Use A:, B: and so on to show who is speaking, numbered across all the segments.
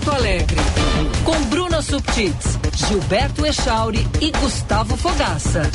A: Porto Alegre. Com Bruna Subtits, Gilberto Echauri e Gustavo Fogaça.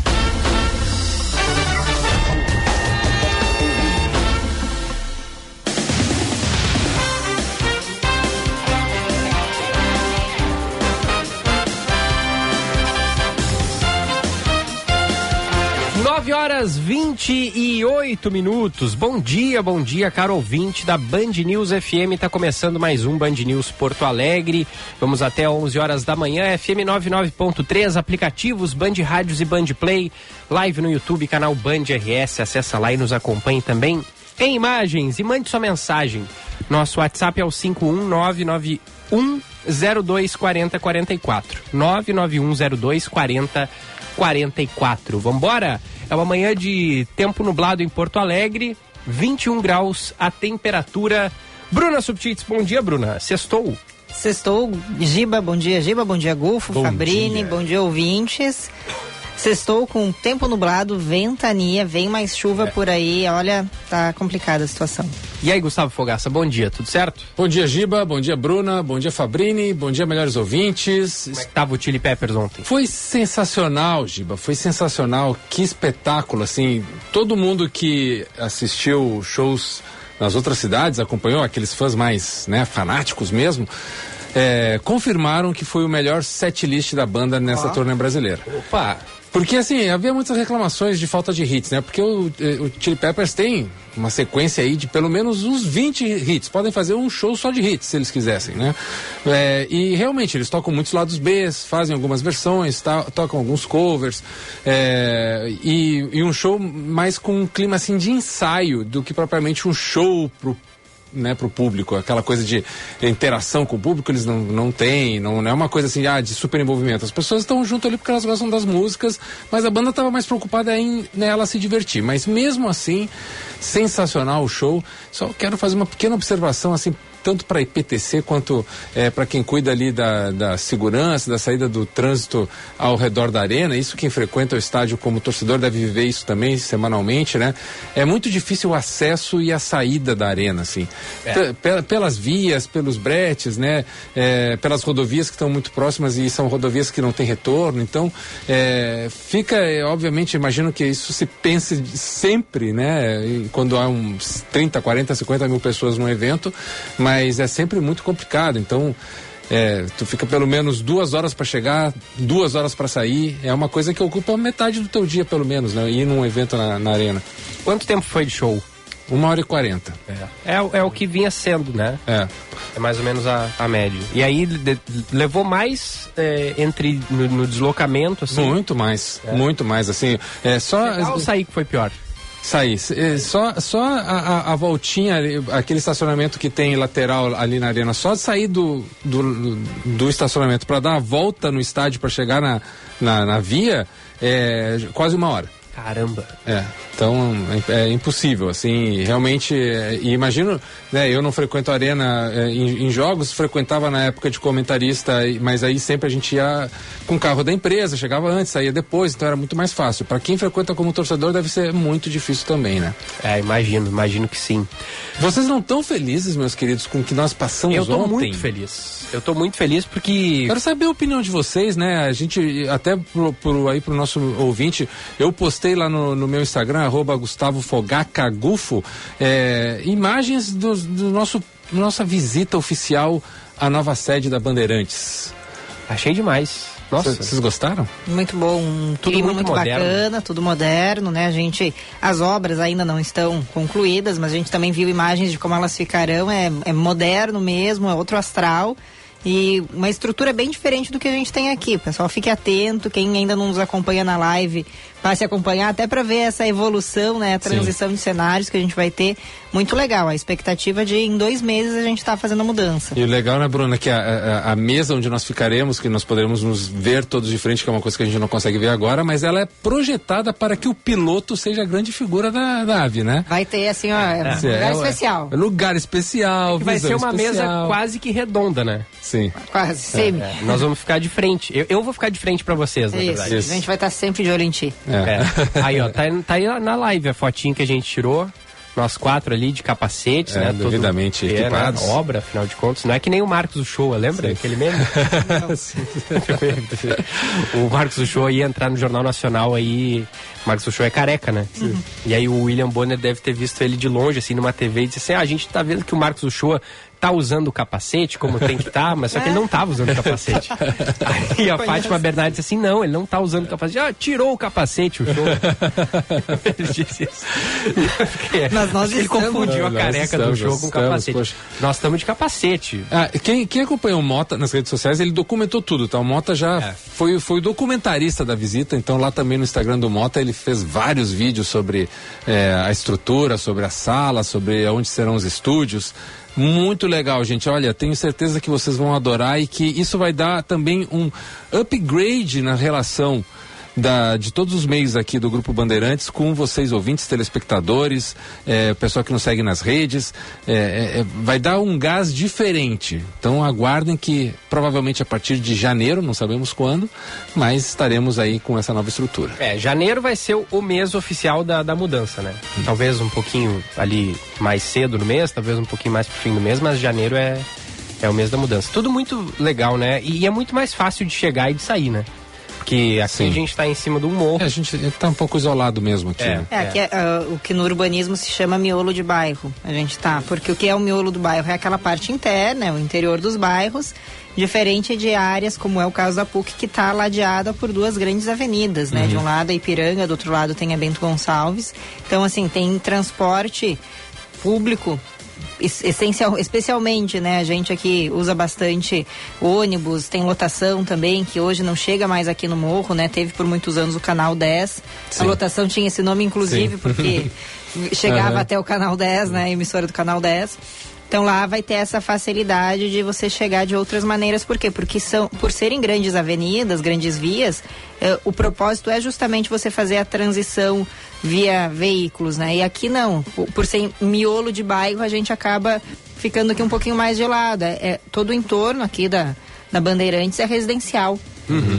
B: 9 horas 28 minutos. Bom dia, bom dia, caro ouvinte da Band News FM. Está começando mais um Band News Porto Alegre. Vamos até 11 horas da manhã. FM 99.3, aplicativos Band Rádios e Band Play, live no YouTube, canal Band RS. Acessa lá e nos acompanhe também em imagens e mande sua mensagem. Nosso WhatsApp é o 51991 024044. 991024044. Vambora? É uma manhã de tempo nublado em Porto Alegre, 21 graus a temperatura. Bruna Subtits, bom dia, Bruna. Sextou.
C: Sextou, Giba, bom dia, Giba, bom dia, Gulfo,
B: Bom
C: Fabrini,
B: dia.
C: bom dia, ouvintes. Sextou com tempo nublado, ventania, vem mais chuva por aí, olha, tá complicada a situação.
B: E aí, Gustavo Fogaça, bom dia, tudo certo?
D: Bom dia, Giba. Bom dia, Bruna. Bom dia, Fabrini. Bom dia, melhores ouvintes.
B: Como é tava o Chili Peppers ontem?
D: Foi sensacional, Giba. Foi sensacional. Que espetáculo, assim. Todo mundo que assistiu shows nas outras cidades, acompanhou aqueles fãs mais, né, fanáticos mesmo, é, confirmaram que foi o melhor set list da banda nessa turnê brasileira.
B: Opa!
D: Porque, assim, havia muitas reclamações de falta de hits, né? Porque o, eh, o Chili Peppers tem uma sequência aí de pelo menos uns 20 hits. Podem fazer um show só de hits, se eles quisessem, né? É, e realmente, eles tocam muitos lados B, fazem algumas versões, tá- tocam alguns covers. é, e, e um show mais com um clima, assim, de ensaio do que propriamente um show pro né, pro público, aquela coisa de interação com o público eles não, não têm, não, não é uma coisa assim, ah, de super envolvimento. As pessoas estão junto ali porque elas gostam das músicas, mas a banda estava mais preocupada em nela se divertir. Mas mesmo assim, sensacional o show. Só quero fazer uma pequena observação assim tanto para a IPTC quanto para quem cuida ali da, da segurança, da saída do trânsito ao redor da arena. Isso quem frequenta o estádio como torcedor deve viver isso também semanalmente, né? É muito difícil o acesso e a saída da arena, assim. Pe- pelas vias, pelos bretes, né? É, pelas rodovias que estão muito próximas e são rodovias que não têm retorno. Então, é, fica, é, obviamente, imagino que isso se pense sempre, né? Quando há uns 30, 40, 50 mil pessoas num evento, mas é sempre muito complicado. Então, é, tu fica pelo menos duas horas para chegar, duas horas para sair. É uma coisa que ocupa metade do teu dia, pelo menos, né? Ir num evento na, na arena.
B: Quanto tempo foi de show?
D: Uma hora e quarenta.
B: É, o- é o que vinha sendo, né?
D: É.
B: É mais ou menos a, a média. E aí de- levou mais é, entre no, no deslocamento, assim.
D: Muito mais, muito mais, assim. É só.
B: Ou sair que foi pior?
D: Sair. É, Só, só a, a- voltinha, aquele estacionamento que tem lateral ali na arena, só sair do, do, do estacionamento para dar a volta no estádio para chegar na, na, na via, é quase uma hora.
B: Caramba.
D: É, então é, é impossível, assim, realmente, é, e imagino, né, eu não frequento arena é, em, em jogos, frequentava na época de comentarista, mas aí sempre a gente ia com o carro da empresa, chegava antes, saía depois, então era muito mais fácil. Para quem frequenta como torcedor deve ser muito difícil também, né?
B: É, imagino, imagino que sim.
D: Vocês não estão felizes, meus queridos, com o que nós passamos
B: Eu tô
D: ontem?
B: muito feliz. Eu tô muito feliz porque.
D: Quero saber a opinião de vocês, né? A gente, até pro, pro, aí pro nosso ouvinte, eu postei lá no, no meu Instagram, arroba Gustavo Fogaca Gufo, é, imagens do, do nosso nossa visita oficial à nova sede da Bandeirantes.
B: Achei demais. Nossa.
D: Vocês gostaram?
C: Muito bom, um
B: Tudo
C: clima
B: muito
C: muito,
B: moderno.
C: bacana, tudo moderno, né? A gente, as obras ainda não estão concluídas, mas a gente também viu imagens de como elas ficarão. É, é moderno mesmo, é outro astral. E uma estrutura bem diferente do que a gente tem aqui. Pessoal, fique atento. Quem ainda não nos acompanha na live, passe a acompanhar até para ver essa evolução, né? A transição de cenários que a gente vai ter. Muito legal. A expectativa de em dois meses a gente estar fazendo a mudança.
D: E o legal, né, Bruna, que a, a, a mesa onde nós ficaremos, que nós poderemos nos ver todos de frente, que é uma coisa que a gente não consegue ver agora, mas ela é projetada para que o piloto seja a grande figura da, da ave, né?
C: Vai ter, assim, ó, é um
D: Sim,
C: lugar
D: é-
C: especial.
D: é lugar especial,
B: Que vai ser uma mesa
D: especial.
B: quase que redonda, né?
D: Sim.
C: Quase, semi.
B: É, nós vamos ficar de frente. Eu, eu vou ficar de frente pra vocês, na
C: Isso.
B: verdade.
C: A gente vai estar sempre de olho em ti.
D: É.
B: É. Aí, ó, tá, tá aí na live a fotinho que a gente tirou. nós quatro ali de capacetes,
D: É,
B: né?
D: devidamente
B: é, né,
D: equipados.
B: obra, afinal de contas. Não é que nem o Marcos Uchoa, lembra? Aquele meme? o Marcos Uchoa ia entrar no Jornal Nacional aí. O Marcos Uchoa é careca, né? E aí o William Bonner deve ter visto ele de longe, assim, numa TV e disse assim: ah, a gente tá vendo que o Marcos Uchoa tá usando o capacete como tem que estar, mas só que ele não tava usando o capacete. Aí a Fátima Bernardes disse assim: não, ele não tá usando o capacete. Ah, tirou o capacete, o show. ele disse isso.
C: Mas nós
B: ele
C: estamos.
B: confundiu a
D: Nós
B: careca
D: estamos,
B: do show
D: nós
B: com o
D: estamos,
B: capacete.
D: poxa.
B: Nós estamos de capacete.
D: Ah, quem, quem acompanhou o Mota nas redes sociais, ele documentou tudo, tá? O Mota já
B: É.
D: foi, foi o documentarista da visita, então lá também no Instagram do Mota ele fez vários vídeos sobre eh, a estrutura, sobre a sala, sobre onde serão os estúdios. Muito legal, gente. Olha, tenho certeza que vocês vão adorar e que isso vai dar também um upgrade na relação da, de todos os meios aqui do Grupo Bandeirantes com vocês, ouvintes, telespectadores, é, pessoal que nos segue nas redes. É, é, é, vai dar um gás diferente. Então aguardem que provavelmente a partir de janeiro, não sabemos quando, mas estaremos aí com essa nova estrutura.
B: É, janeiro vai ser o, mês oficial da, da mudança, né? Talvez um pouquinho ali mais cedo no mês, talvez um pouquinho mais pro fim do mês, mas janeiro é, é o mês da mudança. Tudo muito legal, né? E, é muito mais fácil de chegar e de sair, né? Porque aqui
D: Sim.
B: a gente tá em cima um morro.
D: É, a gente está um pouco isolado mesmo aqui.
B: É.
D: né?
C: É, aqui é, ah, o que no urbanismo se chama miolo de bairro. A gente tá. Porque o que é o miolo do bairro? É aquela parte interna, é o interior dos bairros, diferente de áreas, como é o caso da PUC, que está ladeada por duas grandes avenidas, né? De um lado a Ipiranga, do outro lado tem a Bento Gonçalves. Então, assim, tem transporte público essencial, especialmente, né, a gente aqui usa bastante ônibus, tem lotação também, que hoje não chega mais aqui no morro, né? Teve por muitos anos o canal 10. A
D: Sim.
C: lotação tinha esse nome, inclusive,
D: Sim.
C: porque chegava
D: Aham.
C: até o canal 10, né? A emissora do canal 10. Então lá vai ter essa facilidade de você chegar de outras maneiras. Por quê? Porque são, por serem grandes avenidas, grandes vias, eh, o propósito é justamente você fazer a transição via veículos, né? E aqui não. Por, ser miolo de bairro, a gente acaba ficando aqui um pouquinho mais de lado. É, é- todo o entorno aqui da, da Bandeirantes é residencial.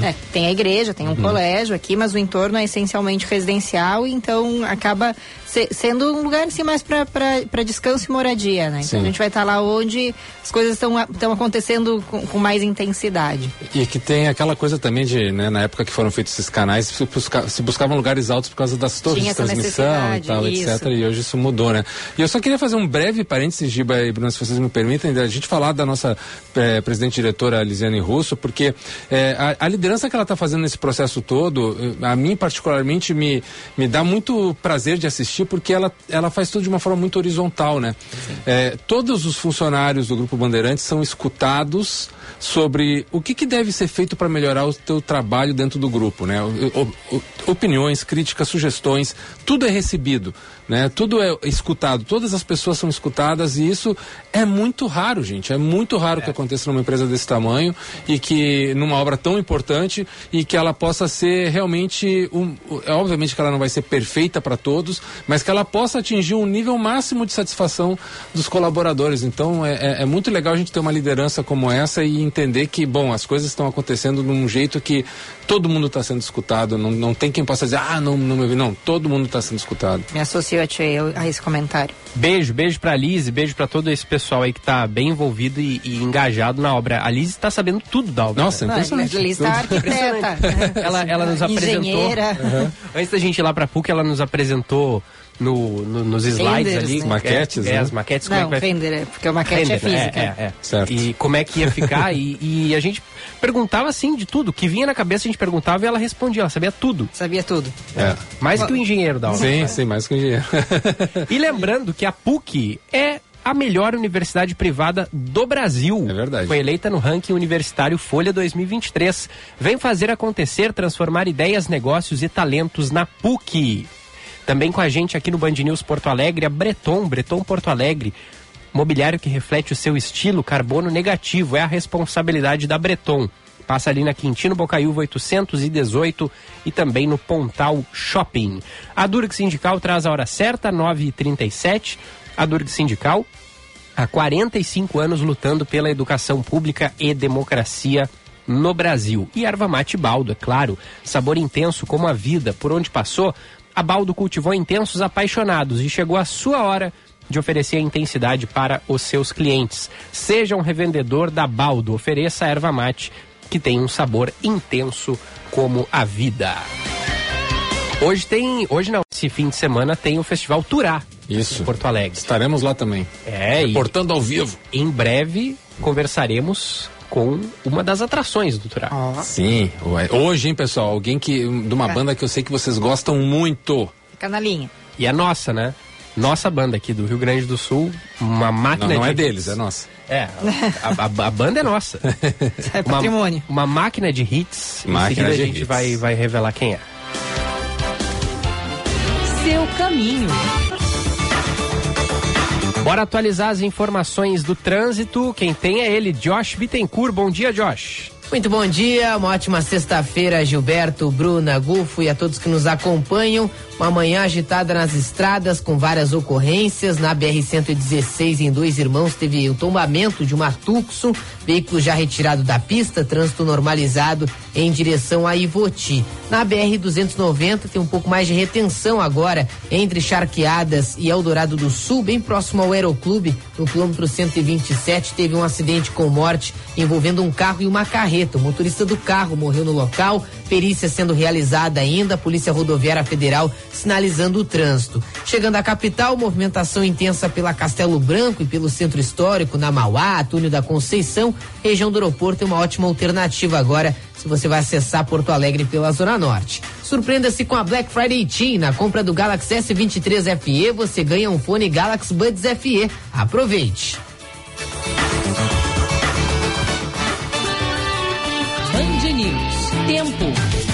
C: É, tem a igreja, tem um colégio aqui, mas o entorno é essencialmente residencial, então acaba se- sendo um lugar assim mais para descanso e moradia, né? Então
D: Sim.
C: a gente vai estar lá onde as coisas estão acontecendo com, com mais intensidade.
D: E que tem aquela coisa também de, né, na época que foram feitos esses canais, se, busca- se buscavam lugares altos por causa das torres
C: Tinha
D: de transmissão e tal,
C: isso.
D: etc. E hoje isso mudou, né? E eu só queria fazer um breve parênteses, Giba e Bruno, se vocês me permitem, da gente falar da nossa eh, presidente diretora Lisiane Russo, porque eh, a, a liderança que ela está fazendo nesse processo todo, eh, a mim particularmente me, me dá muito prazer de assistir, porque ela, ela faz tudo de uma forma muito horizontal, né? Eh, todos os funcionários do Grupo Bandeirantes são escutados sobre o que, que deve ser feito para melhorar o teu trabalho dentro do grupo, né? O- o- opiniões, críticas, sugestões, tudo é recebido, né? Tudo é escutado, todas as pessoas são escutadas e isso é muito raro, gente. É muito raro que aconteça numa empresa desse tamanho e que numa obra tão importante e que ela possa ser realmente um, é obviamente que ela não vai ser perfeita para todos, mas que ela possa atingir um nível máximo de satisfação dos colaboradores. Então é, é- é muito legal a gente ter uma liderança como essa e entender que, bom, as coisas estão acontecendo de um jeito que todo mundo está sendo escutado. Não, não tem quem possa dizer, ah, não, não me ouvi. Não, todo mundo está sendo escutado.
C: Me associo a, ti a esse comentário.
B: Beijo, beijo pra Liz, beijo pra todo esse pessoal aí que tá bem envolvido e, e engajado na obra. A Liz tá sabendo tudo da obra.
D: Nossa,
B: né?
D: impressionante.
C: Lista arquiteta.
B: ela, ela nos apresentou.
C: Engenheira.
B: Antes da gente ir lá pra PUC, ela nos apresentou no, no- nos slides ali.
C: né?
D: Maquetes,
B: é,
D: né?
B: é, as maquetes, como é
C: Não,
B: que vai
C: render, é, porque o maquete é
B: Render,
C: física.
B: É, é, é.
D: Certo.
B: E como é que ia ficar. e, e a gente perguntava assim de tudo. O que vinha na cabeça a gente perguntava e ela respondia. Ela sabia tudo.
C: Sabia tudo.
D: É.
B: Mais que o engenheiro da obra.
D: Sim, sim, mais que um engenheiro.
B: E lembrando que a PUC é a melhor universidade privada do Brasil.
D: É verdade.
B: Foi eleita no ranking universitário Folha 2023. Vem fazer acontecer, transformar ideias, negócios e talentos na PUC. Também com a gente aqui no Band News Porto Alegre, a Breton, Breton Porto Alegre. Mobiliário que reflete o seu estilo carbono negativo. É a responsabilidade da Breton. Passa ali na Quintino Bocaiúva 818 e também no Pontal Shopping. A Durg Sindical traz a hora certa, 9h37. A Durg Sindical, há 45 anos lutando pela educação pública e democracia no Brasil. E erva mate baldo, é claro. Sabor intenso como a vida, por onde passou. A Baldo cultivou intensos apaixonados e chegou a sua hora de oferecer a intensidade para os seus clientes. Seja um revendedor da Baldo, ofereça a erva mate que tem um sabor intenso como a vida. Hoje tem, hoje não, esse fim de semana tem o Festival Turá.
D: Isso.
B: Em Porto Alegre.
D: Estaremos lá também.
B: É, e
D: Portando ao vivo.
B: em breve conversaremos com uma das atrações do Turá.
C: Ó,
D: Sim. ué. Hoje, hein, pessoal? Alguém que. De uma
C: É.
D: banda que eu sei que vocês gostam muito.
C: fica na linha.
B: E é nossa, né? Nossa banda aqui do Rio Grande do Sul, uma
D: Não,
B: máquina
D: não
B: de
D: é deles, é nossa.
B: É, a, a- a banda é nossa.
C: É patrimônio.
B: Uma, uma máquina de hits. Em
D: Máquina
B: seguida
D: de
B: a gente
D: hits.
B: vai, vai revelar quem é.
A: Seu caminho.
B: Bora atualizar as informações do trânsito. Quem tem é ele, Josh Bittencourt. Bom dia, Josh.
E: Muito bom dia, uma ótima sexta-feira, Gilberto, Bruna, Gufo e a todos que nos acompanham. Uma manhã agitada nas estradas com várias ocorrências. Na BR-116, em Dois Irmãos, teve o tombamento de uma Tucson, veículo já retirado da pista, trânsito normalizado em direção a Ivoti. Na BR-290 tem um pouco mais de retenção agora entre Charqueadas e Eldorado do Sul, bem próximo ao Aeroclube, no quilômetro 127, teve um acidente com morte envolvendo um carro e uma carreta. O motorista do carro morreu no local, perícia sendo realizada ainda, a Polícia Rodoviária Federal sinalizando o trânsito. Chegando à capital, movimentação intensa pela Castelo Branco e pelo Centro Histórico, na Mauá, Túnel da Conceição, região do aeroporto é uma ótima alternativa agora se você vai acessar Porto Alegre pela Zona Norte. Surpreenda-se com a Black Friday Team. Na compra do Galaxy S23 FE, você ganha um fone Galaxy Buds FE. Aproveite!
A: Band News. Tempo.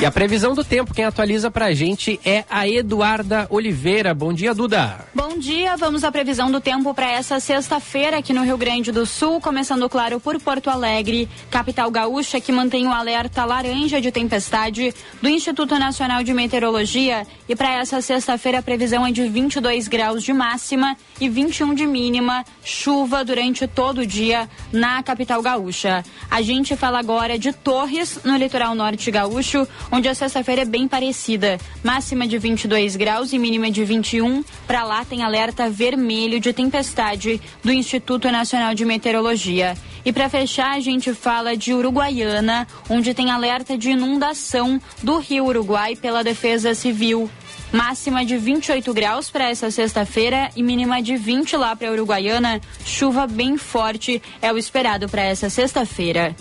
B: E a previsão do tempo, quem atualiza pra gente é a Eduarda Oliveira. Bom dia, Duda.
F: Bom dia, vamos à previsão do tempo para essa sexta-feira aqui no Rio Grande do Sul, começando claro por Porto Alegre, capital gaúcha, que mantém o alerta laranja de tempestade do Instituto Nacional de Meteorologia. E para essa sexta-feira a previsão é de 22 graus de máxima e 21 de mínima, chuva durante todo o dia na capital gaúcha. A gente fala agora de Torres, no litoral norte gaúcho, onde a sexta-feira é bem parecida. Máxima de 22 graus e mínima de 21. Para lá tem alerta vermelho de tempestade do Instituto Nacional de Meteorologia. E para fechar, a gente fala de Uruguaiana, onde tem alerta de inundação do Rio Uruguai pela Defesa Civil. Máxima de 28 graus para essa sexta-feira e mínima de 20 lá para Uruguaiana. Chuva bem forte é o esperado para essa sexta-feira.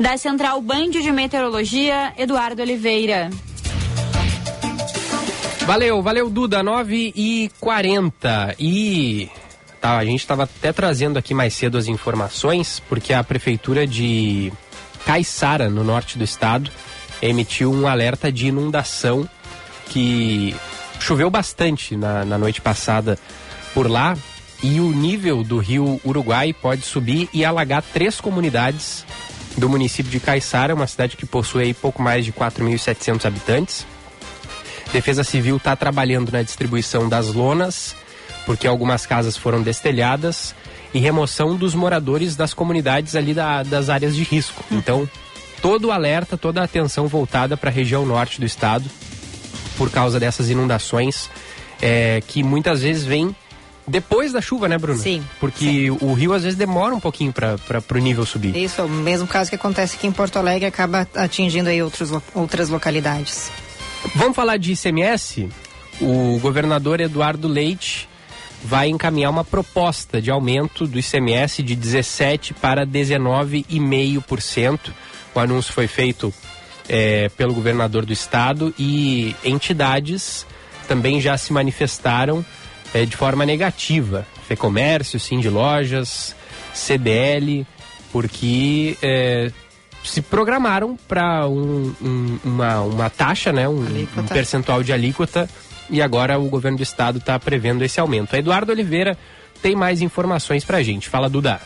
F: Da Central Band de Meteorologia, Eduardo Oliveira.
B: Valeu, valeu, Duda. 9 e 40 E tá, a gente estava até trazendo aqui mais cedo as informações, porque a prefeitura de Caiçara, no norte do estado, emitiu um alerta de inundação que choveu bastante na, na noite passada por lá. E o nível do rio Uruguai pode subir e alagar três comunidades do município de Caiçara, uma cidade que possui pouco mais de 4.700 habitantes. Defesa Civil está trabalhando na distribuição das lonas, porque algumas casas foram destelhadas, e remoção dos moradores das comunidades ali da- das áreas de risco. Então, todo o alerta, toda a atenção voltada para a região norte do estado, por causa dessas inundações, é, que muitas vezes vêm depois da chuva, né, Bruno?
C: Sim,
B: Porque o rio às vezes demora um pouquinho para o nível subir.
C: Isso, é o mesmo caso que acontece aqui em Porto Alegre, acaba atingindo aí outros, outras localidades.
B: Vamos falar de ICMS? O governador Eduardo Leite vai encaminhar uma proposta de aumento do ICMS de 17 para 19,5%. O anúncio foi feito eh, pelo governador do estado e entidades também já se manifestaram eh, de forma negativa. Fecomércio, Sim de Lojas, CDL, porque eh, se programaram para um- um- uma, uma taxa, né, um, um percentual de alíquota, e agora o governo do estado está prevendo esse aumento. Eduardo Oliveira tem mais informações para a gente. Fala, Duda.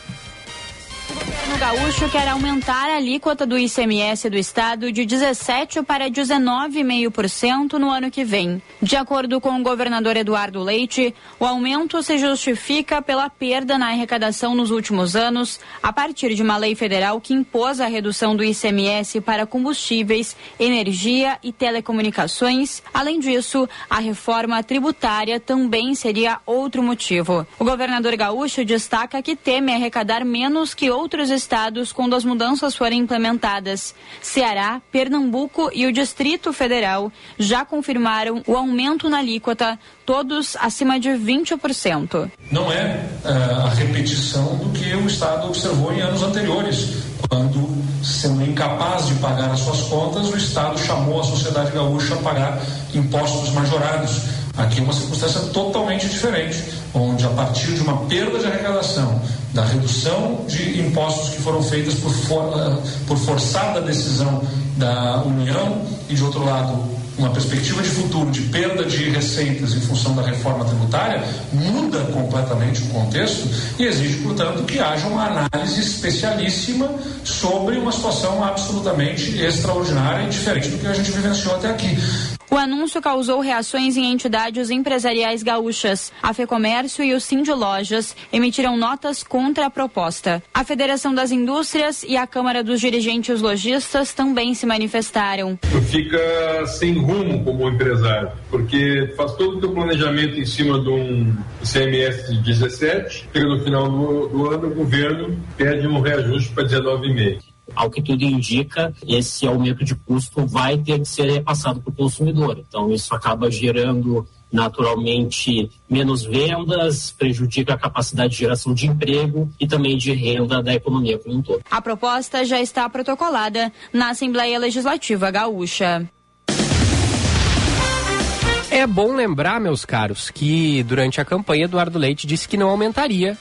F: Governo gaúcho quer aumentar a alíquota do ICMS do estado de 17 para 19,5% no ano que vem. De acordo com o governador Eduardo Leite, o aumento se justifica pela perda na arrecadação nos últimos anos, a partir de uma lei federal que impôs a redução do ICMS para combustíveis, energia e telecomunicações. Além disso, a reforma tributária também seria outro motivo. O governador gaúcho destaca que teme arrecadar menos que outros estados quando as mudanças forem implementadas. Ceará, Pernambuco e o Distrito Federal já confirmaram o aumento na alíquota, todos acima de 20%.
G: Não é uh, a repetição do que o Estado observou em anos anteriores, quando, sendo incapaz de pagar as suas contas, o Estado chamou a sociedade gaúcha a pagar impostos majorados. Aqui é uma circunstância totalmente diferente, onde a partir de uma perda de arrecadação, da redução de impostos que foram feitas por, for, uh, por forçada decisão da União e, de outro lado, uma perspectiva de futuro de perda de receitas em função da reforma tributária muda completamente o contexto e exige, portanto, que haja uma análise especialíssima sobre uma situação absolutamente extraordinária e diferente do que a gente vivenciou até aqui.
F: O anúncio causou reações em entidades empresariais gaúchas. A FEComércio e o Cindy Lojas emitiram notas contra a proposta. A Federação das Indústrias e a Câmara dos Dirigentes Lojistas também se manifestaram.
H: Fica sem rumo como empresário, porque faz todo o teu planejamento em cima de um ICMS de 17, chega no final do, do ano, o governo pede um reajuste para 19,5
I: ao que tudo indica, esse aumento de custo vai ter que ser repassado para o consumidor. Então, isso acaba gerando naturalmente menos vendas, prejudica a capacidade de geração de emprego e também de renda da economia como um todo.
F: A proposta já está protocolada na Assembleia Legislativa Gaúcha.
B: É bom lembrar, meus caros, que durante a campanha Eduardo Leite disse que não aumentaria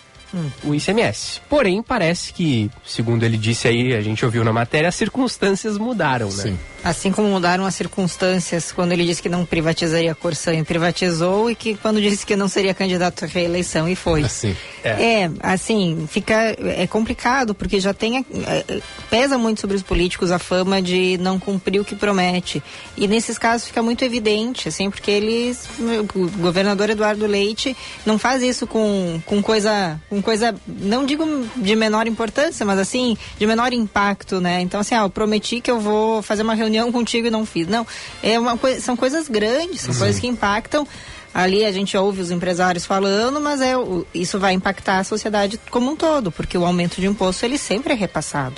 B: o ICMS. Porém, parece que, segundo ele disse aí, a gente ouviu na matéria, as circunstâncias mudaram, né? Sim.
C: Assim como mudaram as circunstâncias quando ele disse que não privatizaria a Corsan e privatizou, e que quando disse que não seria candidato à reeleição e foi.
D: Assim.
C: É. é assim, fica. É complicado, porque já tem. É, pesa muito sobre os políticos a fama de não cumprir o que promete. E nesses casos fica muito evidente, assim, porque eles. O governador Eduardo Leite não faz isso com, com coisa. com coisa. não digo de menor importância, mas assim, de menor impacto, né? Então, assim, ah, eu prometi que eu vou fazer uma reunião reunião contigo e não fiz. Não, é uma coi são coisas grandes, são Sim. coisas que impactam. Ali a gente ouve os empresários falando, mas é, isso vai impactar a sociedade como um todo, porque o aumento de imposto ele sempre é repassado.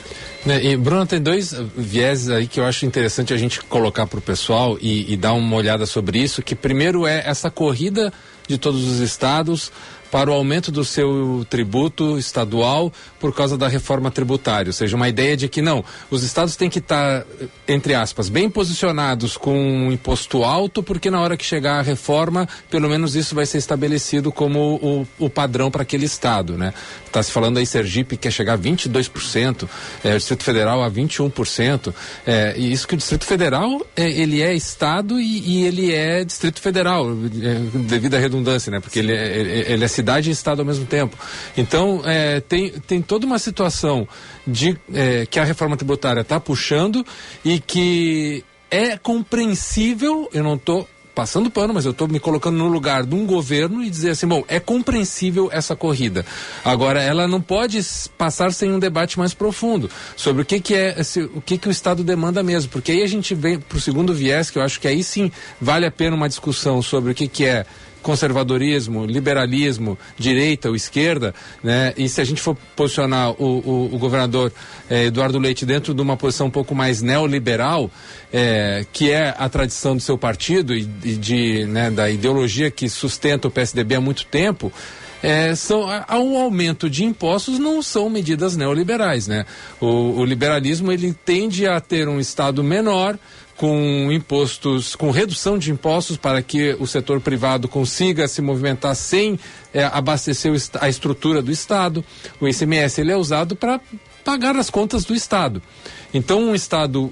D: Né, e Bruno, tem dois vieses aí que eu acho interessante a gente colocar para o pessoal e, e dar uma olhada sobre isso, que primeiro é essa corrida de todos os estados para o aumento do seu tributo estadual por causa da reforma tributária. Ou seja, uma ideia de que não, os estados têm que estar, entre aspas, bem posicionados com um imposto alto, porque na hora que chegar a reforma, pelo menos isso vai ser estabelecido como o, o padrão para aquele estado, né? Está se falando aí Sergipe quer chegar a 22%, é, o Distrito Federal a 21%. É, e isso que o Distrito Federal é, ele é estado e, e, ele é Distrito Federal, é, devido à redundância, né? Porque ele é, ele é cidade e estado ao mesmo tempo. Então é, tem, tem toda uma situação de é, que a reforma tributária está puxando e que é compreensível, eu não estou passando pano, mas eu estou me colocando no lugar de um governo e dizer assim, bom, é compreensível essa corrida. Agora, ela não pode passar sem um debate mais profundo sobre o que, que é, o que, que o Estado demanda mesmo, porque aí a gente vem para o segundo viés, que eu acho que aí sim vale a pena uma discussão sobre o que, que é conservadorismo, liberalismo, direita ou esquerda, né? E se a gente for posicionar o, o, o governador eh, Eduardo Leite dentro de uma posição um pouco mais neoliberal, eh, que é a tradição do seu partido e, e de, né, da ideologia que sustenta o PSDB há muito tempo, é, são, há um aumento de impostos não são medidas neoliberais, né? O, o, liberalismo ele tende a ter um Estado menor, com impostos, com redução de impostos para que o setor privado consiga se movimentar sem é, abastecer a estrutura do Estado. O ICMS ele é usado para pagar as contas do Estado. Então, um Estado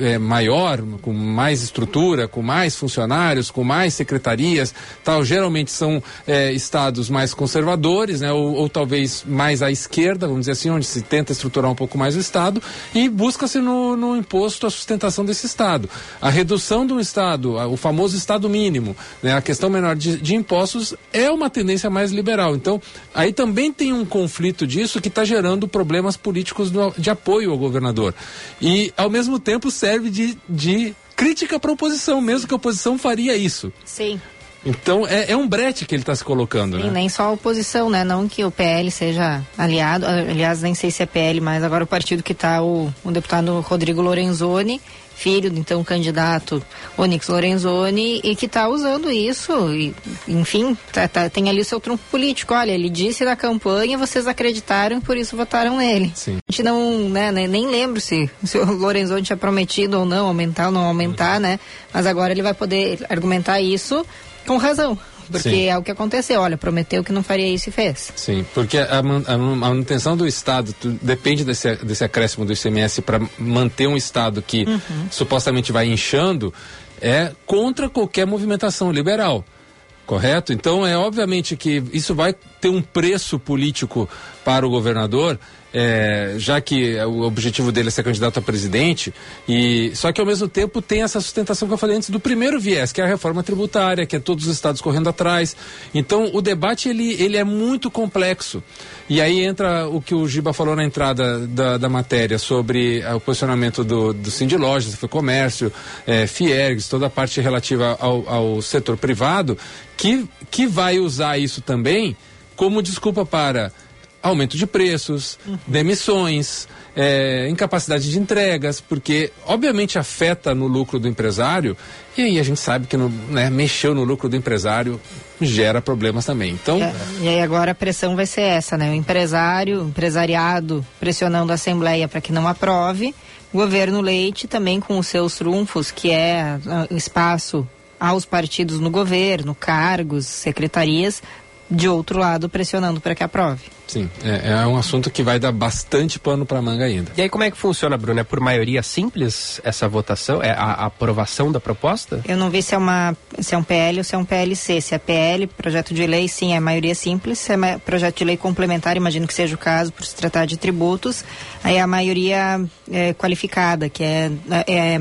D: é, maior, com mais estrutura, com mais funcionários, com mais secretarias, tal, geralmente são é, estados mais conservadores, né, ou, ou, talvez mais à esquerda, vamos dizer assim, onde se tenta estruturar um pouco mais o estado e busca-se no, no, imposto a sustentação desse estado. A redução do estado, o famoso estado mínimo, né, a questão menor de, de impostos é uma tendência mais liberal. Então, aí também tem um conflito disso que está gerando problemas políticos do, de apoio ao governador. E, ao mesmo tempo, serve de, de crítica para a oposição, mesmo que a oposição faria isso.
C: Sim.
D: Então é, é um brete que ele está se colocando,
C: Sim,
D: né?
C: nem só a oposição, né? Não que o PL seja aliado, aliás, nem sei se é PL, mas agora o partido que está o, o deputado Rodrigo Lorenzoni, filho do então candidato Onyx Lorenzoni, e que está usando isso, e, enfim, tá, tá, tem ali o seu trunfo político. Olha, ele disse na campanha, vocês acreditaram e por isso votaram nele.
D: Sim.
C: A gente não, né, nem, nem lembro se, se o Lorenzoni tinha prometido ou não aumentar ou não aumentar, né? Mas agora ele vai poder argumentar isso com razão. Porque Sim. é o que aconteceu. Olha, prometeu que não faria isso e fez.
D: Sim, porque a, a, a manutenção do Estado depende desse, desse acréscimo do ICMS para manter um Estado que uhum. supostamente vai inchando, é contra qualquer movimentação liberal. Correto? Então é obviamente que isso vai ter um preço político para o governador é, já que o objetivo dele é ser candidato a presidente, e só que ao mesmo tempo tem essa sustentação que eu falei antes do primeiro viés, que é a reforma tributária, que é todos os estados correndo atrás. Então o debate ele, ele é muito complexo. E aí entra o que o Giba falou na entrada da, da matéria sobre o posicionamento do, do Cindy Lojas, foi comércio, é, Fiergs, toda a parte relativa ao, ao setor privado, que, que vai usar isso também como desculpa para aumento de preços, uhum. demissões, é, incapacidade de entregas, porque obviamente afeta no lucro do empresário e aí a gente sabe que no, né, mexeu no lucro do empresário gera problemas também. Então é,
C: e aí agora a pressão vai ser essa, né? O empresário, o empresariado pressionando a Assembleia para que não aprove, o governo Leite também com os seus trunfos, que é uh, espaço aos partidos no governo, cargos, secretarias, de outro lado pressionando para que aprove.
D: Sim, é, é, um assunto que vai dar bastante pano para manga ainda.
B: E aí como é que funciona, Bruno? É por maioria simples essa votação? É a, a, aprovação da proposta?
C: Eu não vi se é, uma, se é um PL ou se é um PLC. Se é PL, projeto de lei, sim, é maioria simples. Se é projeto de lei complementar, imagino que seja o caso, por se tratar de tributos, aí é a maioria é, qualificada, que é, é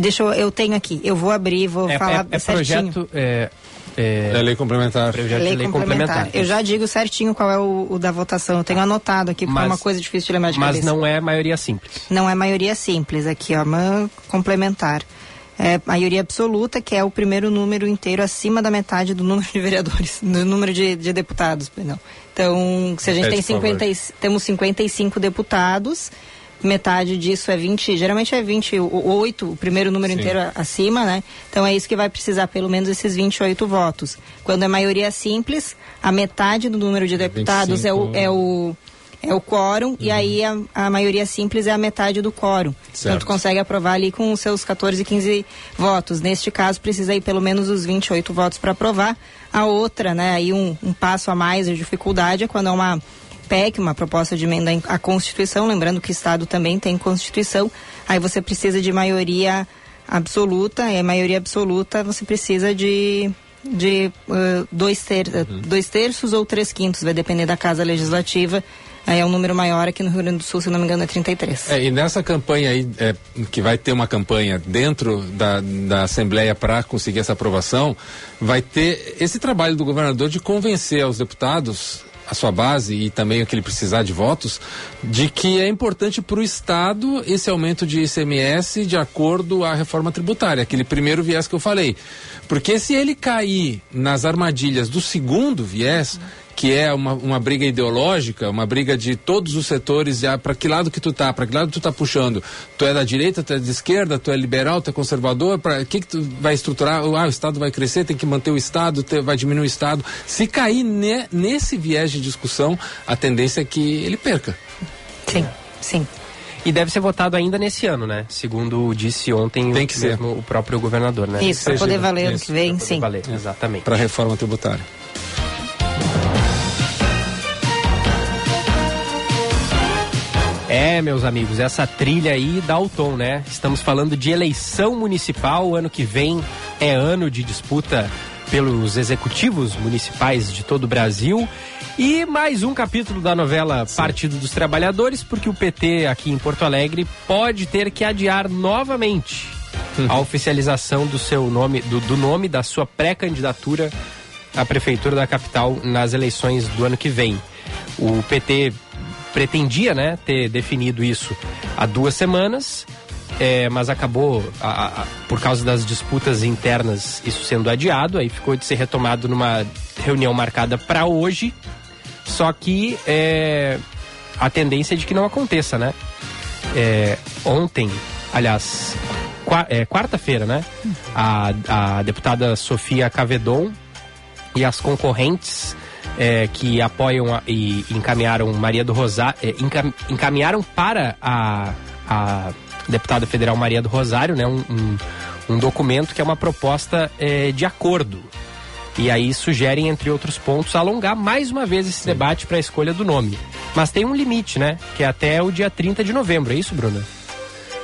C: deixa eu, eu tenho aqui, eu vou abrir, vou
B: é,
C: falar
B: é, é
C: certinho.
B: Projeto, é,
D: é, é lei complementar.
C: Lei, lei complementar. complementar. Eu já digo certinho qual é o, o da votação. Eu tenho anotado aqui, porque mas, é uma coisa difícil de lembrar de
B: mas
C: cabeça.
B: Não é maioria simples.
C: Não é maioria simples. Aqui, ó, uma complementar. É maioria absoluta, que é o primeiro número inteiro acima da metade do número de vereadores, do número de, de deputados, perdão. Então, se a gente tem 50, temos 55 deputados, metade disso é 20, geralmente é 28, o primeiro número Sim. inteiro acima, né? Então é isso que vai precisar, pelo menos esses 28 votos. Quando é maioria simples, a metade do número de deputados 25. é o, é o é o quórum uhum. e aí a, a, maioria simples é a metade do quórum. Certo. Então tu consegue aprovar ali com os seus 14, 15 votos. Neste caso precisa ir pelo menos os 28 votos para aprovar. A outra, né, aí um, um passo a mais de dificuldade é quando é uma PEC, uma proposta de emenda à Constituição, lembrando que o Estado também tem Constituição, aí você precisa de maioria absoluta, e a maioria absoluta você precisa de, de uh, dois, ter, uhum. dois terços ou três quintos, vai depender da Casa Legislativa. Aí é um número maior aqui no Rio Grande do Sul, se não me engano, é 33.
D: É, e nessa campanha aí, é, que vai ter uma campanha dentro da, da Assembleia para conseguir essa aprovação, vai ter esse trabalho do governador de convencer aos deputados a sua base e também o que ele precisar de votos, de que é importante para o Estado esse aumento de ICMS de acordo à reforma tributária, aquele primeiro viés que eu falei. Porque se ele cair nas armadilhas do segundo viés, que é uma, uma briga ideológica, uma briga de todos os setores, ah, para que lado que tu tá, para que lado tu tá puxando? Tu é da direita, tu é da esquerda, tu é liberal, tu é conservador, para que que tu vai estruturar? Ah, o Estado vai crescer, tem que manter o Estado, te, vai diminuir o Estado. Se cair ne, nesse viés de discussão, a tendência é que ele perca.
C: Sim, sim.
B: E deve ser votado ainda nesse ano, né? Segundo disse ontem
D: Tem que
B: o, mesmo, o próprio governador, né?
C: Isso, para poder valer ano que vem, sim.
B: Valer, exatamente.
D: Para a reforma tributária.
B: É, meus amigos, essa trilha aí dá o tom, né? Estamos falando de eleição municipal. Ano que vem é ano de disputa pelos executivos municipais de todo o Brasil. E mais um capítulo da novela Sim. Partido dos Trabalhadores, porque o PT aqui em Porto Alegre pode ter que adiar novamente uhum. a oficialização do seu nome, do, do nome da sua pré-candidatura à prefeitura da capital nas eleições do ano que vem. O PT pretendia, né, ter definido isso há duas semanas, é, mas acabou, a, a, por causa das disputas internas, isso sendo adiado, aí ficou de ser retomado numa reunião marcada para hoje, só que é, a tendência é de que não aconteça, né? É, ontem, aliás, é, quarta-feira, né? A, a deputada Sofia Cavedon e as concorrentes é, que apoiam a, e encaminharam Maria do Rosário, é, encam, encaminharam para a, a deputada federal Maria do Rosário, né, um, um, um documento que é uma proposta é, de acordo. E aí sugerem, entre outros pontos, alongar mais uma vez esse Sim. debate para a escolha do nome. Mas tem um limite, né? Que é até o dia 30 de novembro, é isso, Bruna?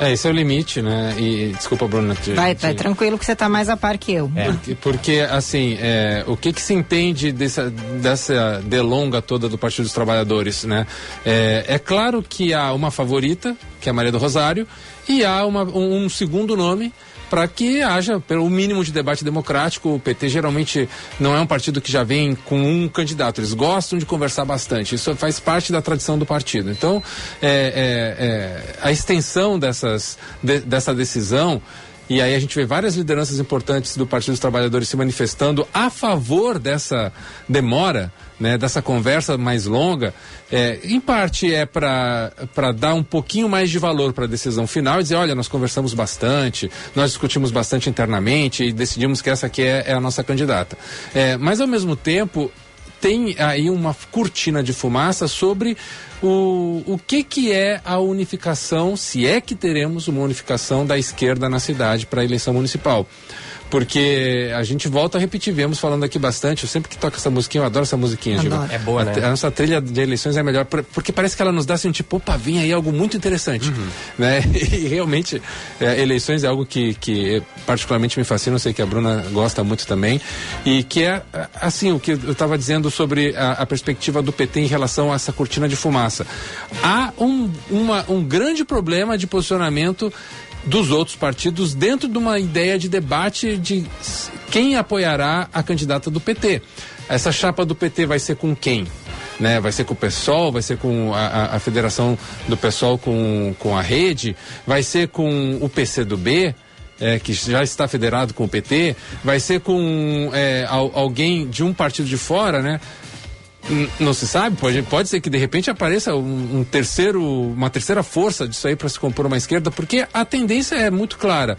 D: É, esse é o limite, né? E desculpa, Bruna.
C: Te, vai, te... vai tranquilo que você está mais a par que eu.
D: É. Porque, porque, assim, é, o que, que se entende dessa, dessa delonga toda do Partido dos Trabalhadores, né? É, é claro que há uma favorita, que é Maria do Rosário, e há uma, um, um segundo nome para que haja pelo mínimo de debate democrático. O PT geralmente não é um partido que já vem com um candidato, eles gostam de conversar bastante. Isso faz parte da tradição do partido. Então, é, é, é, a extensão dessas, de, dessa decisão. E aí a gente vê várias lideranças importantes do Partido dos Trabalhadores se manifestando a favor dessa demora né, dessa conversa mais longa, é, em parte é para dar um pouquinho mais de valor para a decisão final e dizer, olha, nós conversamos bastante, nós discutimos bastante internamente e decidimos que essa aqui é, é a nossa candidata. É, mas ao mesmo tempo tem aí uma cortina de fumaça sobre o, o que, que é a unificação, se é que teremos uma unificação da esquerda na cidade para a eleição municipal porque a gente volta a repetir, viemos falando aqui bastante, eu sempre que toco essa musiquinha, eu adoro essa musiquinha, Giba.
B: É boa, né?
D: A, a, nossa trilha de eleições é melhor, porque parece que ela nos dá assim, tipo, opa, vem aí algo muito interessante, uhum. né? E realmente, é, eleições é algo que, que particularmente me fascina, eu sei que a Bruna gosta muito também, e que é, assim, o que eu estava dizendo sobre a, a, perspectiva do PT em relação a essa cortina de fumaça. Há um, uma, um grande problema de posicionamento dos outros partidos dentro de uma ideia de debate de quem apoiará a candidata do PT. Essa chapa do PT vai ser com quem? Né? Vai ser com o PSOL, vai ser com a, a Federação do PSOL com, com a rede, vai ser com o PCdoB, é, que já está federado com o PT, vai ser com é, alguém de um partido de fora, né? Não se sabe, pode, pode ser que de repente apareça um, um terceiro, uma terceira força disso aí para se compor uma esquerda, porque a tendência é muito clara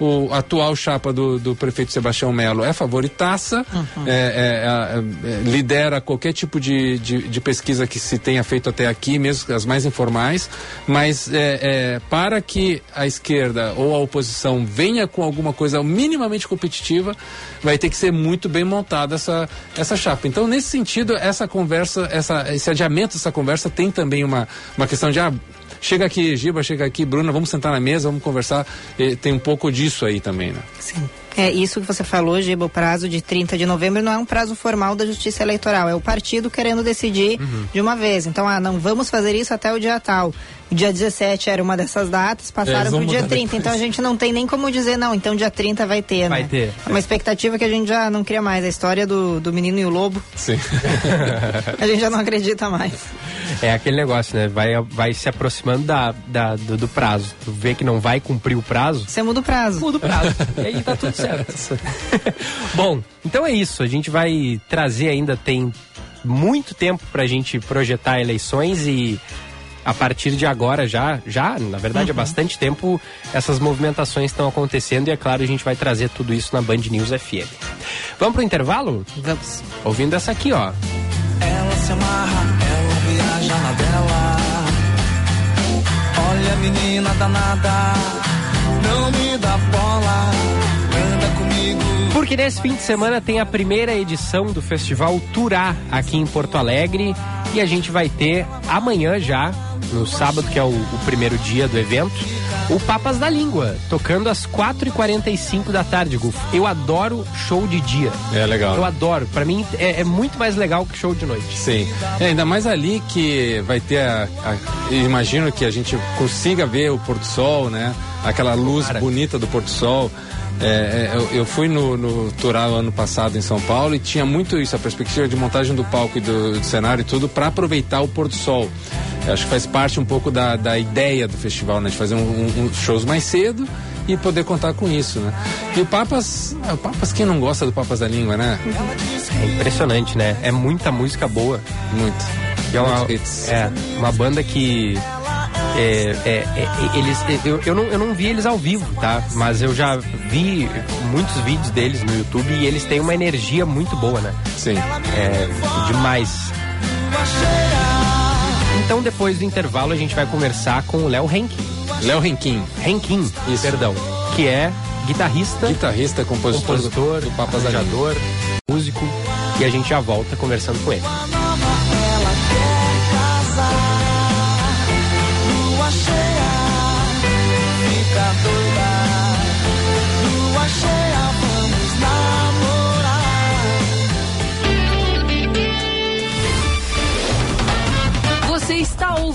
D: o atual chapa do, do prefeito Sebastião Melo é favoritaça, uhum. é, é, é, lidera qualquer tipo de, de, de, pesquisa que se tenha feito até aqui, mesmo as mais informais, mas é, é, para que a esquerda ou a oposição venha com alguma coisa minimamente competitiva, vai ter que ser muito bem montada essa, essa chapa. Então, nesse sentido, essa conversa, essa, esse adiamento dessa conversa tem também uma, uma questão de ah, Chega aqui, Giba, chega aqui, Bruna, vamos sentar na mesa, vamos conversar. E tem um pouco disso aí também, né?
C: Sim. É, isso que você falou, Giba, o prazo de 30 de novembro não é um prazo formal da Justiça Eleitoral, é o partido querendo decidir uhum. de uma vez. Então, ah, não vamos fazer isso até o dia tal. O dia 17 era uma dessas datas, passaram é, para o dia 30. Então a gente não tem nem como dizer, não, então dia 30 vai ter, né?
B: Vai ter.
C: É uma expectativa que a gente já não cria mais. A história do, do menino e o lobo.
D: Sim.
C: a gente já não acredita mais.
B: É aquele negócio, né? Vai, vai se aproximando da, da do, do, prazo. Tu vê que não vai cumprir o prazo.
C: Você muda o prazo.
B: Muda o prazo. e aí tá tudo certo. Bom, então é isso. A gente vai trazer ainda, tem muito tempo pra gente projetar eleições e a partir de agora já, já, na verdade, uhum. há bastante tempo essas movimentações estão acontecendo e é claro, a gente vai trazer tudo isso na Band News FM. Vamos pro intervalo?
C: Vamos.
B: Ouvindo essa aqui, ó.
J: Ela se amarra, ela viaja na dela. Olha, menina danada, não me dá bola. Anda comigo.
B: Porque nesse fim de semana tem a primeira edição do Festival Turá aqui em Porto Alegre e a gente vai ter amanhã já no sábado, que é o, o primeiro dia do evento, o Papas da Língua, tocando às 4h45 da tarde, Gufo. Eu adoro show de dia.
D: É legal.
B: Eu adoro. Pra mim é, é muito mais legal que show de noite.
D: Sim. É, ainda mais ali que vai ter a, a- Imagino que a gente consiga ver o pôr do sol, né? Aquela luz
B: Cara.
D: bonita do pôr do sol. É, é, eu, eu fui no, no Tural ano passado em São Paulo e tinha muito isso, a perspectiva de montagem do palco e do, do cenário e tudo para aproveitar o pôr do sol. Eu acho que faz parte um pouco da, da ideia do festival, né? De fazer um, um- um shows mais cedo e poder contar com isso, né? E o Papas, ah, o Papas, quem não gosta do Papas da Língua, né?
B: É impressionante, né? É muita música boa.
D: Muito.
B: E é uma, é, uma banda que. É, é, é, eles, eu, eu, não, eu não vi eles ao vivo, tá? Mas eu já vi muitos vídeos deles no YouTube e eles têm uma energia muito boa, né?
D: Sim.
B: É demais. Então, depois do intervalo, a gente vai conversar com o Léo Henkin.
D: Léo Renquim,
B: Henkin, perdão. Que é guitarrista,
D: guitarrista, compositor, do-
B: compositor,
D: do, Papas Língua.
B: arranjador, músico. E a gente já volta conversando com ele.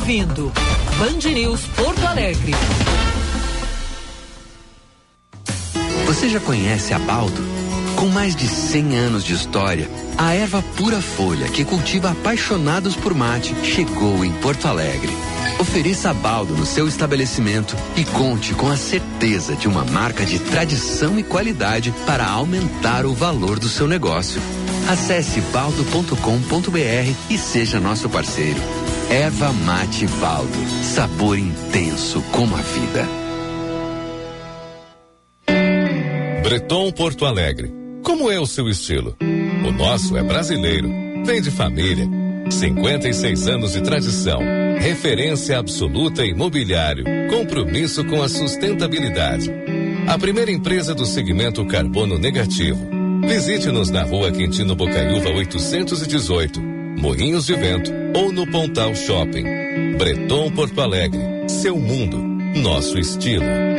A: Ouvindo Band News Porto Alegre.
K: Você já conhece a Baldo? Com mais de 100 anos de história, a erva pura folha que cultiva apaixonados por mate chegou em Porto Alegre. Ofereça a Baldo no seu estabelecimento e conte com a certeza de uma marca de tradição e qualidade para aumentar o valor do seu negócio. Acesse baldo.com.br e seja nosso parceiro. Erva Mate Baldo. Sabor intenso como a vida.
L: Breton Porto Alegre. Como é o seu estilo? O nosso é brasileiro. Vem de família. 56 anos de tradição. Referência absoluta imobiliário. Compromisso com a sustentabilidade. A primeira empresa do segmento carbono negativo. Visite-nos na rua Quintino Bocaiúva 818, Morrinhos de Vento ou no Pontal Shopping. Breton Porto Alegre. Seu mundo. Nosso estilo.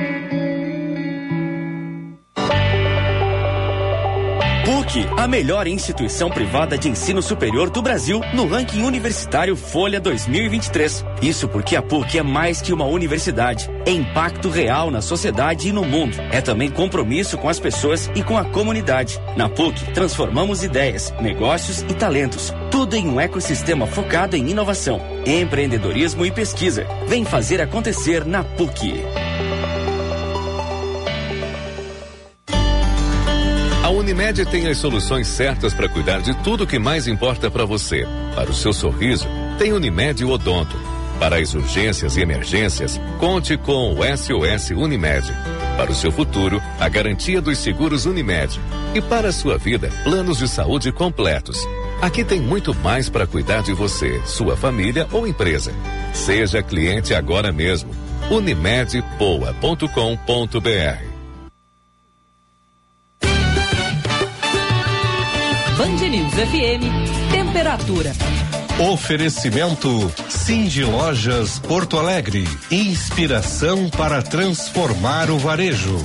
M: A melhor instituição privada de ensino superior do Brasil no ranking universitário Folha 2023. Isso porque a PUC é mais que uma universidade. É impacto real na sociedade e no mundo. É também compromisso com as pessoas e com a comunidade. Na PUC, transformamos ideias, negócios e talentos. Tudo em um ecossistema focado em inovação, empreendedorismo e pesquisa. Vem fazer acontecer na PUC.
L: Unimed tem as soluções certas para cuidar de tudo que mais importa para você. Para o seu sorriso, tem Unimed Odonto. Para as urgências e emergências, conte com o SOS Unimed. Para o seu futuro, a garantia dos seguros Unimed. E para a sua vida, planos de saúde completos. Aqui tem muito mais para cuidar de você, sua família ou empresa. Seja cliente agora mesmo. Unimedpoa.com.br
A: Band News FM, temperatura.
N: Oferecimento Cindy Lojas Porto Alegre. Inspiração para transformar o varejo.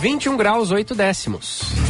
B: 21 graus, 8 décimos.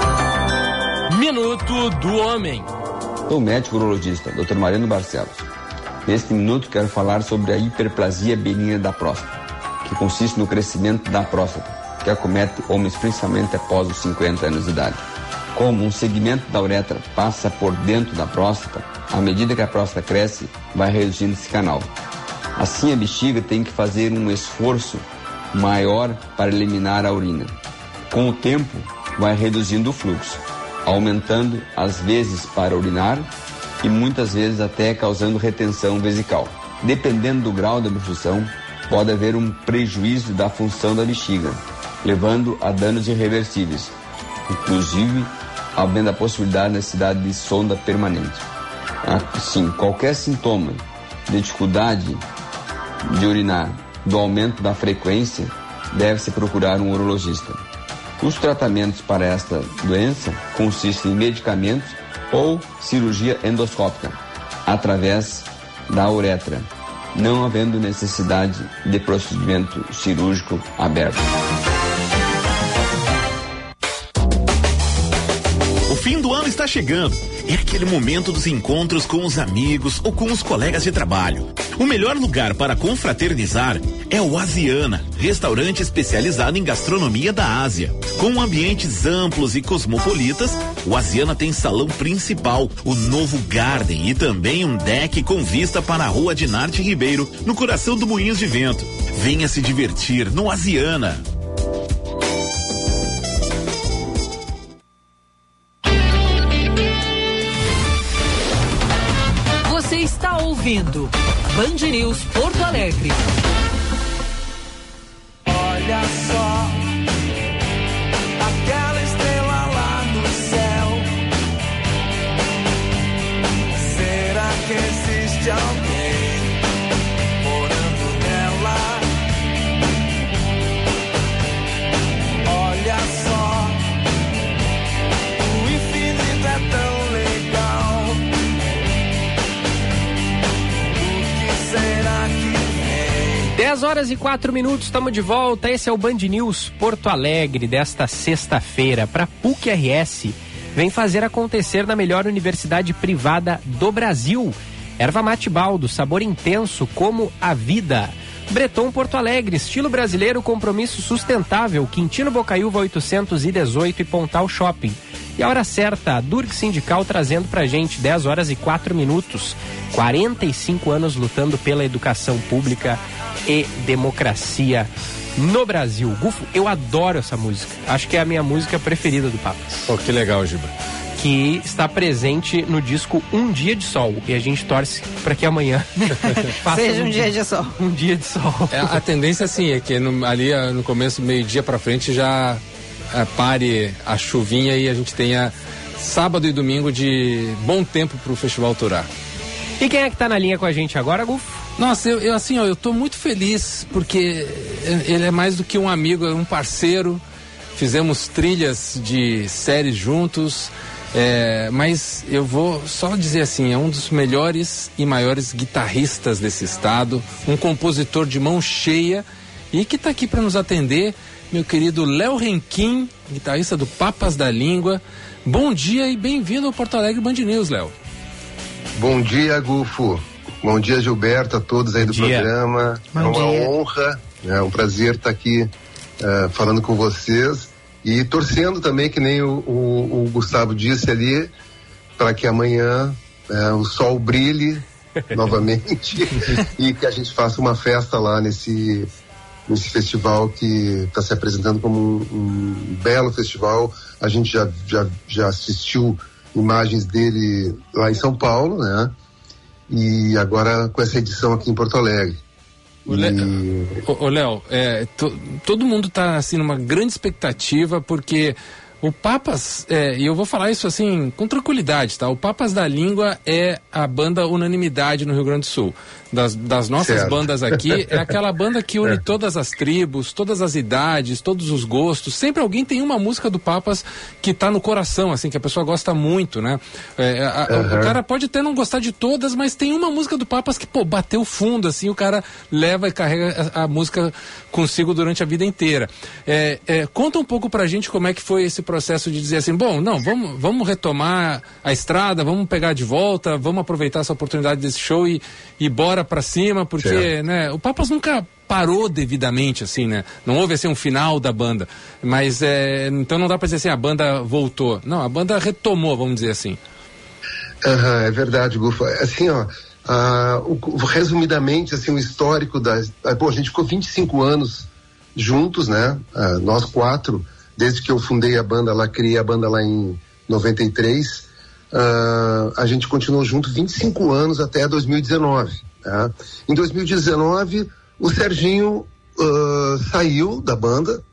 B: Minuto do Homem.
O: Sou médico urologista, Dr. Mariano Barcelos. Neste minuto quero falar sobre a hiperplasia benigna da próstata, que consiste no crescimento da próstata, que acomete homens principalmente após os 50 anos de idade. Como um segmento da uretra passa por dentro da próstata, à medida que a próstata cresce, vai reduzindo esse canal. Assim, a bexiga tem que fazer um esforço maior para eliminar a urina. Com o tempo, vai reduzindo o fluxo, aumentando as vezes para urinar e muitas vezes até causando retenção vesical. dependendo do grau da obstrução, pode haver um prejuízo da função da bexiga, levando a danos irreversíveis, inclusive havendo a possibilidade da necessidade de sonda permanente. Assim, qualquer sintoma de dificuldade de urinar, do aumento da frequência, deve-se procurar um urologista. Os tratamentos para esta doença consistem em medicamentos ou cirurgia endoscópica através da uretra, não havendo necessidade de procedimento cirúrgico aberto.
P: Está chegando. É aquele momento dos encontros com os amigos ou com os colegas de trabalho. O melhor lugar para confraternizar é o Asiana, restaurante especializado em gastronomia da Ásia. Com ambientes amplos e cosmopolitas, o Asiana tem salão principal, o novo Garden e também um deck com vista para a rua de Narte Ribeiro, no coração do Moinhos de Vento. Venha se divertir no Asiana.
A: Ouvindo Band News Porto Alegre.
J: Olha só, aquela estrela lá no céu. Será que existe alguém
B: 10 horas e 4 minutos, estamos de volta. Esse é o Band News Porto Alegre desta sexta-feira. Para PUC RS, vem fazer acontecer na melhor universidade privada do Brasil. Erva mate baldo, sabor intenso como a vida. Breton Porto Alegre, estilo brasileiro, compromisso sustentável. Quintino Bocaiúva 818 e Pontal Shopping. E a hora certa, a Durk Sindical trazendo pra gente 10 horas e 4 minutos. 45 anos lutando pela educação pública e democracia no Brasil. Gufo, eu adoro essa música. Acho que é a minha música preferida do Papas.
D: Pô, que legal, Giba.
B: Que está presente no disco Um Dia de Sol. E a gente torce para que amanhã
C: Seja um dia de sol.
B: Um dia de sol.
D: É, a tendência, assim, é que no- ali ah, no começo, meio-dia pra frente, já pare a chuvinha e a gente tenha sábado e domingo de bom tempo pro festival Turá.
B: E quem é que tá na linha com a gente agora, Gufo?
D: Nossa, eu, eu, assim, ó, eu tô muito feliz porque ele é mais do que um amigo, é um parceiro. Fizemos trilhas de séries juntos. é, mas eu vou só dizer assim, é um dos melhores e maiores guitarristas desse estado, um compositor de mão cheia e que está aqui para nos atender, meu querido Léo Renquim, guitarrista do Papas da Língua. Bom dia e bem-vindo ao Porto Alegre Band News, Léo.
Q: Bom dia, Gufo. Bom dia, Gilberto, a todos aí do
D: dia.
Q: programa.
D: Bom
Q: é uma
D: dia.
Q: honra, é um prazer estar aqui eh, falando com vocês e torcendo também, que nem o, o- o Gustavo disse ali, para que amanhã eh, o sol brilhe novamente e que a gente faça uma festa lá nesse nesse festival que está se apresentando como um, um belo festival. A gente já, já, já assistiu imagens dele lá em São Paulo, né? E agora com essa edição aqui em Porto Alegre.
D: O Léo, é, to- todo mundo está assim numa grande expectativa porque o Papas, é, e eu vou falar isso assim com tranquilidade, tá? O Papas da Língua é a banda unanimidade no Rio Grande do Sul. Das, das nossas
Q: Certo.
D: bandas aqui, é aquela banda que une
Q: É.
D: todas as tribos, todas as idades, todos os gostos. Sempre alguém tem uma música do Papas que tá no coração, assim, que a pessoa gosta muito, né? É, a-
Q: Aham.
D: O cara pode até não gostar de todas, mas tem uma música do Papas que, pô, bateu fundo, assim, o cara leva e carrega a, a música consigo durante a vida inteira. É, é, conta um pouco pra gente como é que foi esse processo de dizer assim, bom, não, vamos, vamos retomar a estrada, vamos pegar de volta, vamos aproveitar essa oportunidade desse show e, e bora pra cima, porque,
Q: Certo.
D: né, o Papas nunca parou devidamente, assim, né? Não houve, assim, um final da banda. Mas, é, então não dá pra dizer assim, a banda voltou. Não, a banda retomou, vamos dizer assim.
Q: Aham, é verdade, Gufa. Assim, ó, ah, o- resumidamente, assim, o histórico da. ah, Bom, a gente ficou 25 anos juntos, né? Ah, nós quatro, desde que eu fundei a banda lá, criei a banda lá em 93. ah, a gente continuou junto 25 anos até 2019, Né? Em 2019, o Serginho uh, saiu da banda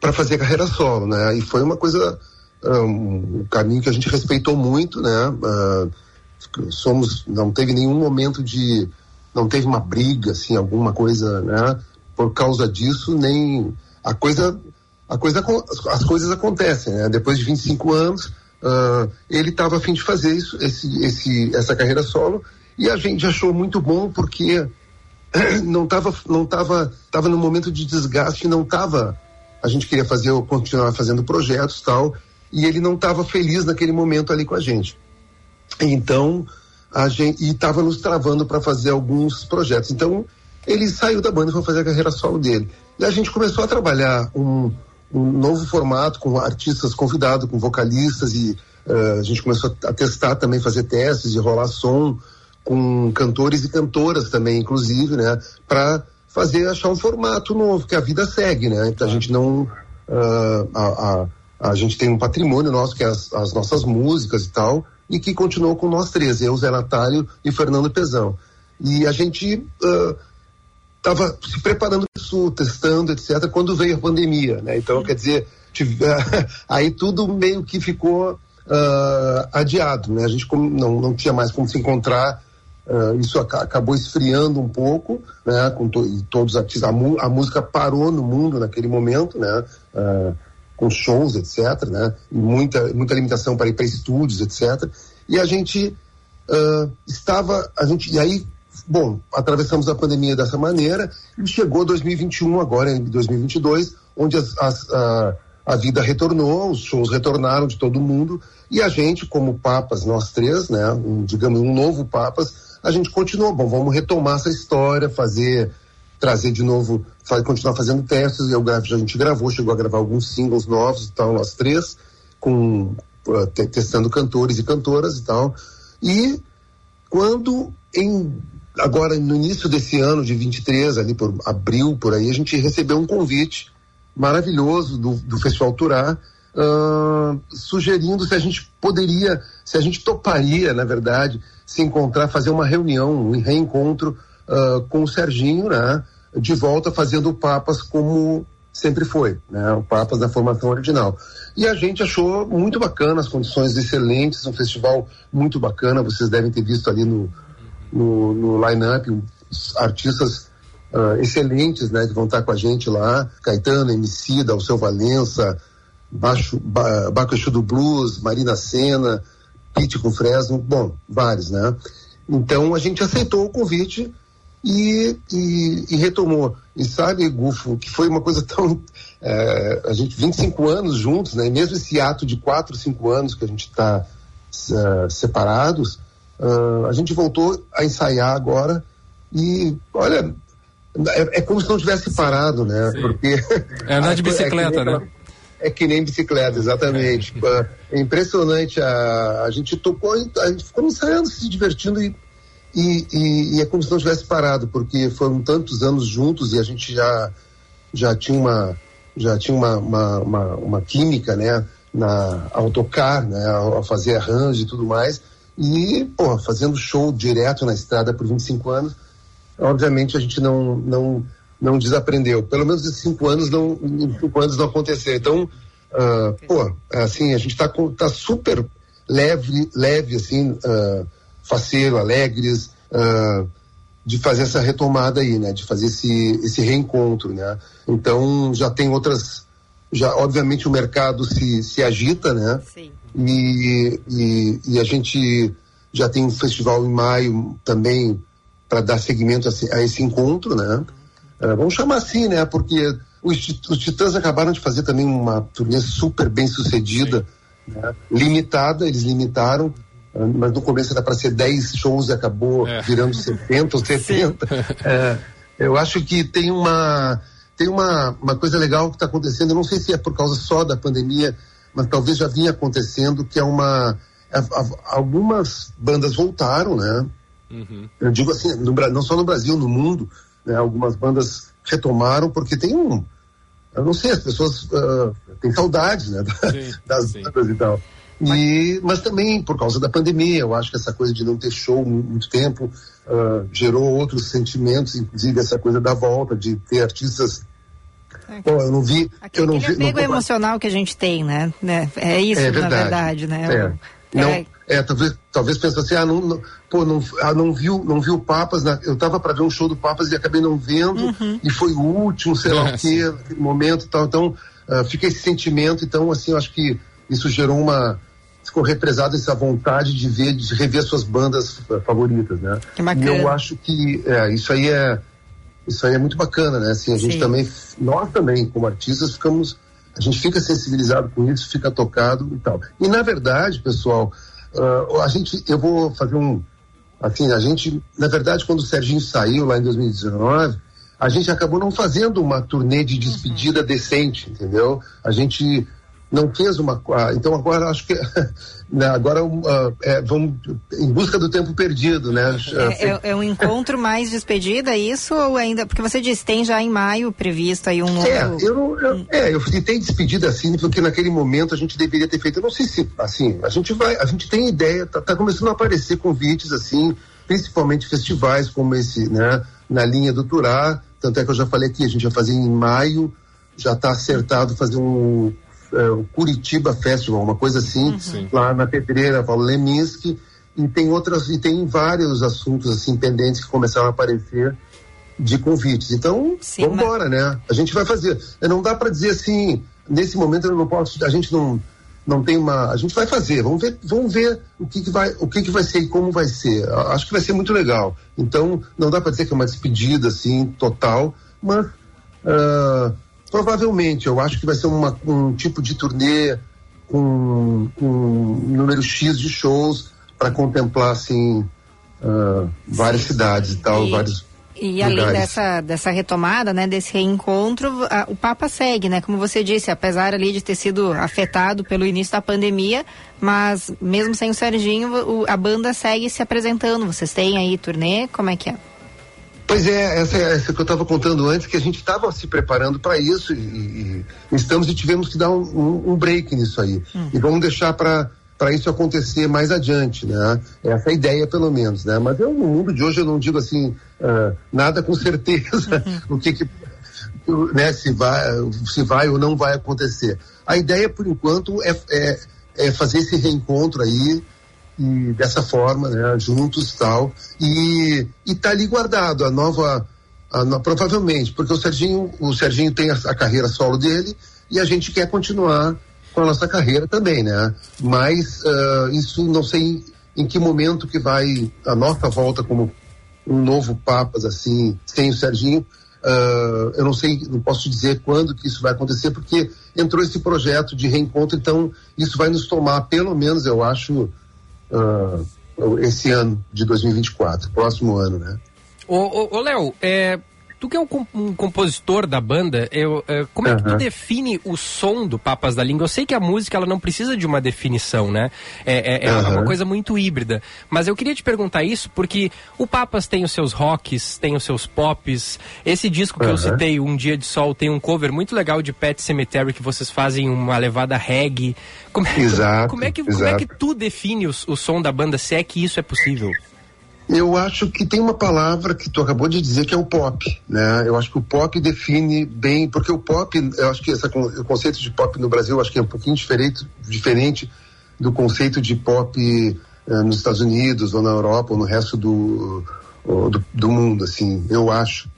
Q: para fazer carreira solo, né? E foi uma coisa, um, um caminho que a gente respeitou muito, né? Uh, somos, não teve nenhum momento de, não teve uma briga, assim, alguma coisa, né? Por causa disso, nem a coisa, a coisa, as coisas acontecem, né? Depois de 25 anos, uh, ele estava a fim de fazer isso, esse, esse, essa carreira solo, e a gente achou muito bom porque não estava, não tava, tava no momento de desgaste, não estava a gente queria fazer continuar fazendo projetos tal e ele não estava feliz naquele momento ali com a gente então, a gente e estava nos travando para fazer alguns projetos. Então, ele saiu da banda e foi fazer a carreira solo dele. E a gente começou a trabalhar um, um novo formato com artistas convidados, com vocalistas e uh, a gente começou a testar também, fazer testes e rolar som com cantores e cantoras também, inclusive, né, para fazer achar um formato novo que a vida segue, né? Então a gente não uh, a, a, a gente tem um patrimônio nosso que é as, as nossas músicas e tal e que continuou com nós três, eu, Zé Natário e Fernando Pezão. E a gente uh, se preparando isso, testando, etc., quando veio a pandemia, né? Então, quer dizer, tive, aí tudo meio que ficou uh, adiado, né? A gente não, não tinha mais como se encontrar, uh, isso ac acabou esfriando um pouco, né? Com to todos os artistas, a, a, música parou no mundo naquele momento, né? Uh, com shows, etc., né? E muita, muita limitação para ir para estúdios, etc. E a gente uh, estava, a gente, e aí, bom, atravessamos a pandemia dessa maneira e chegou 2021 agora, em 2022, onde as, as, a, a vida retornou, os shows retornaram de todo mundo e a gente, como papas, nós três, né? Um, digamos, um novo papas, a gente continuou, bom, vamos retomar essa história, fazer trazer de novo, continuar fazendo testes. Eu, a gente gravou, chegou a gravar alguns singles novos e tal, nós três, com, uh, testando cantores e cantoras e tal. E quando em agora no início desse ano de 23, ali por abril, por aí, a gente recebeu um convite maravilhoso do, do Festival Turá, uh, sugerindo se a gente poderia, se a gente toparia, na verdade, se encontrar, fazer uma reunião, um reencontro uh, com o Serginho, né? De volta fazendo o Papas como sempre foi, né? O Papas da formação original. E a gente achou muito bacana, as condições excelentes, um festival muito bacana, vocês devem ter visto ali no, no, no line-up artistas uh, excelentes, né? Que vão estar com a gente lá, Caetano, Emicida, Alceu Valença, Baixo, ba, Bacaxu do Blues, Marina Senna, Com Fresno, bom, vários, né? Então a gente aceitou o convite e, e, e, retomou. E sabe, Gufo, que foi uma coisa tão. É, a gente, 25 anos juntos, né? E mesmo esse ato de 4, 5 anos que a gente está uh, separados, uh, a gente voltou a ensaiar agora e, olha, é, é como se não tivesse parado, né?
D: Sim.
Q: Porque.
D: É andar de bicicleta,
Q: é
D: né?
Q: É que nem bicicleta, exatamente. É impressionante. A, a gente tocou, a gente ficou ensaiando, se divertindo e e, e, e, é como se não tivesse parado, porque foram tantos anos juntos e a gente já, já tinha uma já tinha uma, uma, uma, uma química, né, na, ao tocar, né, ao, ao, fazer arranjo e tudo mais. E, pô, fazendo show direto na estrada por 25 anos, obviamente a gente não, não, não desaprendeu. Pelo menos esses cinco anos não, em cinco anos não aconteceu. Então, uh, pô, assim, a gente está tá super leve, leve, assim, uh, faceiro, alegres, uh, de fazer essa retomada aí, né? De fazer esse, esse reencontro, né? Então já tem outras, já obviamente o mercado se, se agita, né?
C: Sim.
Q: E, e, e a gente já tem um festival em maio também para dar seguimento a, a, esse encontro, né? Uh, vamos chamar assim, né? Porque os, os Titãs acabaram de fazer também uma turnê super bem sucedida, né? limitada, eles limitaram, mas no começo era para ser 10 shows e acabou é. virando 70 ou 70. É, eu acho que tem uma tem uma, uma coisa legal que está acontecendo, eu não sei se é por causa só da pandemia, mas talvez já vinha acontecendo, que é uma é, algumas bandas voltaram, né? Uhum. Eu digo assim, no, não só no Brasil, no mundo, né? Algumas bandas retomaram porque tem um eu não sei, as pessoas uh, têm saudades, né?
D: Sim,
Q: das
D: sim.
Q: bandas e tal. E, mas também por causa da pandemia, eu acho que essa coisa de não ter show muito tempo uh, gerou outros sentimentos, inclusive essa coisa da volta, de ter artistas. Pô, eu não vi.
C: Aquele,
Q: eu não vi.
C: apego
Q: não,
C: emocional que a gente tem, né? né? É isso,
Q: É
C: na
Q: verdade.
C: verdade, né?
Q: É. Não, é, talvez, talvez pense assim, ah, não, não, pô, não, ah, não viu, não viu o Papas, na- eu tava para ver um show do Papas e acabei não vendo, e foi o último, sei lá o quê, naquele momento e tal, então ah, fica esse sentimento, então assim, eu acho que isso gerou uma, ficou represado essa vontade de ver, de rever suas bandas ah, favoritas, né?
C: Que bacana.
Q: E eu acho que é, isso aí é, isso aí é muito bacana, né? Assim, a gente
C: Sim.
Q: também, nós também, como artistas, ficamos, a gente fica sensibilizado com isso, fica tocado e tal. E na verdade, pessoal, ah, a gente, eu vou fazer um, assim, a gente, na verdade, quando o Serginho saiu lá em 2019, a gente acabou não fazendo uma turnê de despedida decente, entendeu? A gente não fez uma, ah, então agora acho que, né, agora ah, é, vamos em busca do tempo perdido, né?
C: É, é- é um encontro mais despedida, isso? Ou ainda. Porque você disse, tem já em maio previsto aí um novo.
Q: É, eu eu, é, eu citei despedida assim, porque naquele momento a gente deveria ter feito, eu não sei se, assim, a gente vai, a gente tem ideia, tá, tá começando a aparecer convites, assim, principalmente festivais como esse, né, na linha do Turá, tanto é que eu já falei aqui, a gente vai fazer em maio, já está acertado fazer um, é, o Curitiba Festival, uma coisa assim, lá na Pedreira, Paulo Leminski, e tem outras, e tem vários assuntos, assim, pendentes que começaram a aparecer, de convites. Então, vamos embora, né? A gente vai fazer. Não dá para dizer assim, nesse momento eu não posso, a gente não não tem uma, a gente vai fazer. Vamos ver, vamos ver o que, que vai, o que, que vai ser e como vai ser. Acho que vai ser muito legal. Então, não dá para dizer que é uma despedida assim total, mas ah, provavelmente eu acho que vai ser uma, um tipo de turnê com, com um número X de shows para contemplar assim ah, várias cidades e tal,
C: E-
Q: vários
C: E além
Q: lugares.
C: dessa, dessa retomada, né, desse reencontro, a- o Papa segue, né? Como você disse, apesar ali de ter sido afetado pelo início da pandemia, mas mesmo sem o Serginho, o- a banda segue se apresentando. Vocês têm aí turnê? Como é que é?
Q: Pois é, essa é essa que eu estava contando antes, que a gente estava se preparando para isso e, e- estamos e tivemos que dar um, um- um break nisso aí. E vamos deixar para para isso acontecer mais adiante, né? Essa é a ideia, pelo menos, né? Mas eu, no mundo de hoje eu não digo assim ah, nada com certeza o que, que né, se vai, se vai ou não vai acontecer. A ideia, por enquanto, é, é, é fazer esse reencontro aí e dessa forma, né, juntos tal, e e tá ali guardado a nova, a no- provavelmente, porque o Serginho, o Serginho tem a, a carreira solo dele e a gente quer continuar com a nossa carreira também, né? Mas ah, isso não sei em que momento que vai a nossa volta como um novo Papas assim, sem o Serginho. ah, eu não sei, não posso dizer quando que isso vai acontecer, porque entrou esse projeto de reencontro, então isso vai nos tomar, pelo menos, eu acho, ah, esse ano de 2024, próximo ano, né?
B: Ô, ô, ô, Léo, é, tu que é um, um compositor da banda, eu, é, como é que tu define o som do Papas da Língua? Eu sei que a música ela não precisa de uma definição, né? É, é- é uma coisa muito híbrida. Mas eu queria te perguntar isso porque o Papas tem os seus rocks, tem os seus pops. Esse disco que eu
Q: Aham.
B: citei, Um Dia de Sol, tem um cover muito legal de Pet Cemetery que vocês fazem uma levada reggae. Como é,
Q: Exato,
B: como é que, como é que
Q: exato.
B: tu define o, o som da banda, se é que isso é possível?
Q: Eu acho que tem uma palavra que tu acabou de dizer que é o pop, né? Eu acho que o pop define bem, porque o pop, eu acho que essa, o conceito de pop no Brasil, acho que é um pouquinho diferente, diferente do conceito de pop eh, nos Estados Unidos ou na Europa ou no resto do, do, do mundo, assim, eu acho.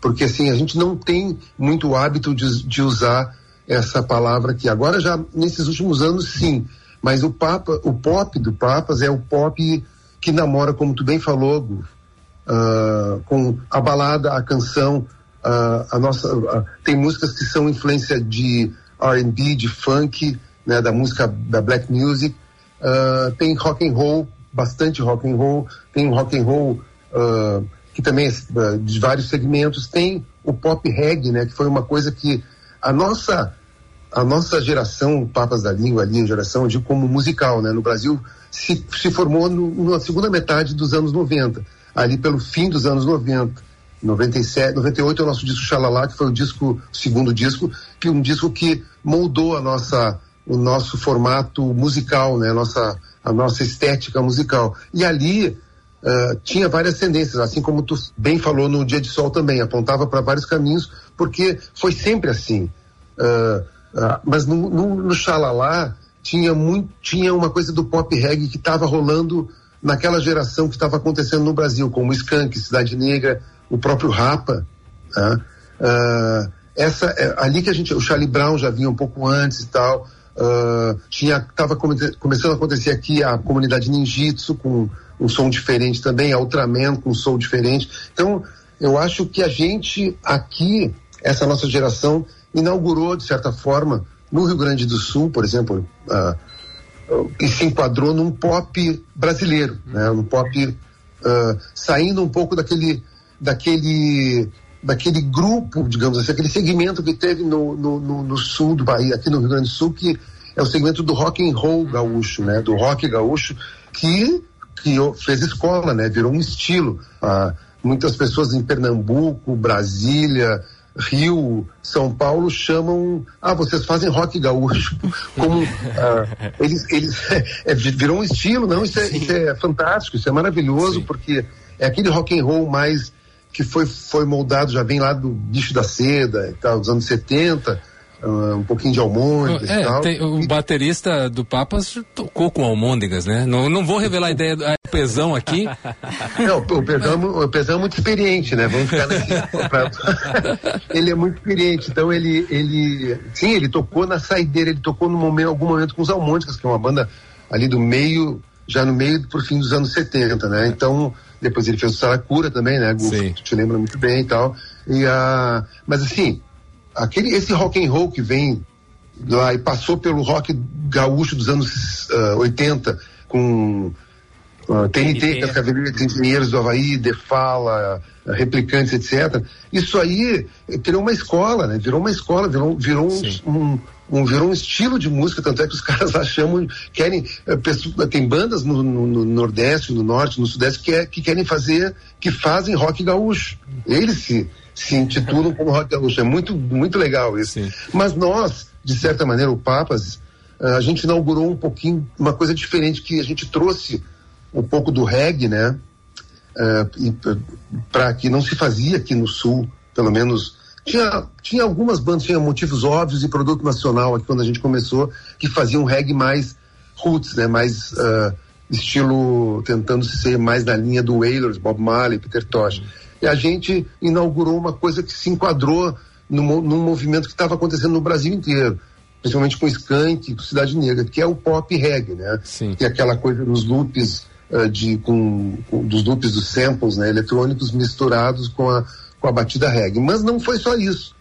Q: Porque assim, a gente não tem muito hábito de, de usar essa palavra aqui. Agora já, nesses últimos anos, sim. Mas o Papa, o pop do Papas é o pop que namora, como tu bem falou, Gu, ah, com a balada, a canção, ah, a nossa, ah, tem músicas que são influência de R&B, de funk, né, da música da black music, tem rock and roll, bastante rock and roll, tem rock and roll que também é de vários segmentos, tem o pop reggae, né, que foi uma coisa que a nossa a nossa geração, Papas da Língua ali, geração, digo como musical, né? No Brasil, se, se formou no, na segunda metade dos anos 90, ali pelo fim dos anos 90. 97, 98 é o nosso disco Xalala, que foi o disco, o segundo disco, que um disco que moldou a nossa, o nosso formato musical, né? A nossa, a nossa estética musical. E ali uh, tinha várias tendências, assim como tu bem falou no Dia de Sol também, apontava para vários caminhos, porque foi sempre assim. Uh, uh, mas no, no, no Xalala tinha, muito, tinha uma coisa do pop reggae que estava rolando naquela geração que estava acontecendo no Brasil, como Skank, Cidade Negra, o próprio Rapa. Tá? Uh, essa, é, ali que a gente, o Charlie Brown já vinha um pouco antes e tal, uh, tinha, tava come, começando a acontecer aqui a comunidade ninjitsu com um som diferente também, a Ultraman com um som diferente. Então, eu acho que a gente aqui, essa nossa geração, inaugurou, de certa forma, no Rio Grande do Sul, por exemplo, uh, se enquadrou num pop brasileiro, né? Um pop uh, saindo um pouco daquele, daquele, daquele grupo, digamos assim, aquele segmento que teve no, no, no, no sul do Bahia, aqui no Rio Grande do Sul, que é o segmento do rock and roll gaúcho, né? Do rock gaúcho que que fez escola, né? Virou um estilo. Uh, muitas pessoas em Pernambuco, Brasília, Rio, São Paulo chamam, ah, vocês fazem rock gaúcho, como ah, eles, eles é, virou um estilo, não, isso é, isso é fantástico, isso é maravilhoso, Sim. porque é aquele rock and roll mais que foi, foi moldado, já vem lá do bicho da seda e tal, dos anos 70, Uh, um pouquinho de almôndegas
D: é,
Q: e tal.
D: Tem, o baterista do Papas tocou com almôndegas, né? Não, não vou revelar a ideia do a Pezão aqui.
Q: Não, o Pezão, o Pezão é muito experiente, né? Vamos ficar nesse... ele é muito experiente, então ele, ele... Sim, ele tocou na saideira, ele tocou no momento, algum momento com os Almôndegas, que é uma banda ali do meio, já no meio pro fim dos anos 70, né? Então, depois ele fez o Saracura também, né? Gufo, tu te lembra muito bem e tal. E, uh, mas assim, aquele esse rock and roll que vem lá e passou pelo rock gaúcho dos anos uh, 80 com uh, TNT, Cascavelheiros de Engenheiros do Havaí, Defala, uh, Replicantes, etc. Isso aí criou uma escola, né? Virou uma escola, virou, virou um, um, um, virou um estilo de música, tanto é que os caras lá chamam, querem, uh, tem bandas no, no, no, Nordeste, no Norte, no Sudeste que, é, que querem fazer, que fazem rock gaúcho. Eles se se intitulam como rock gaúcho. É muito, muito legal isso. Sim. Mas nós, de certa maneira, o Papas, eh, a gente inaugurou um pouquinho, uma coisa diferente, que a gente trouxe um pouco do reggae, né? Uh, para que não se fazia aqui no sul, pelo menos tinha, tinha algumas bandas, tinha motivos óbvios e produto nacional aqui quando a gente começou, que faziam reggae mais roots, né? Mais uh, estilo, tentando ser mais na linha do Wailers, Bob Marley, Peter Tosh. E a gente inaugurou uma coisa que se enquadrou num, num movimento que estava acontecendo no Brasil inteiro, principalmente com Skank, com Cidade Negra, que é o pop reggae, né?
D: Sim.
Q: Que é aquela coisa dos loops uh, de com, com, dos loops dos samples, né, eletrônicos misturados com a com a batida reggae. Mas não foi só isso.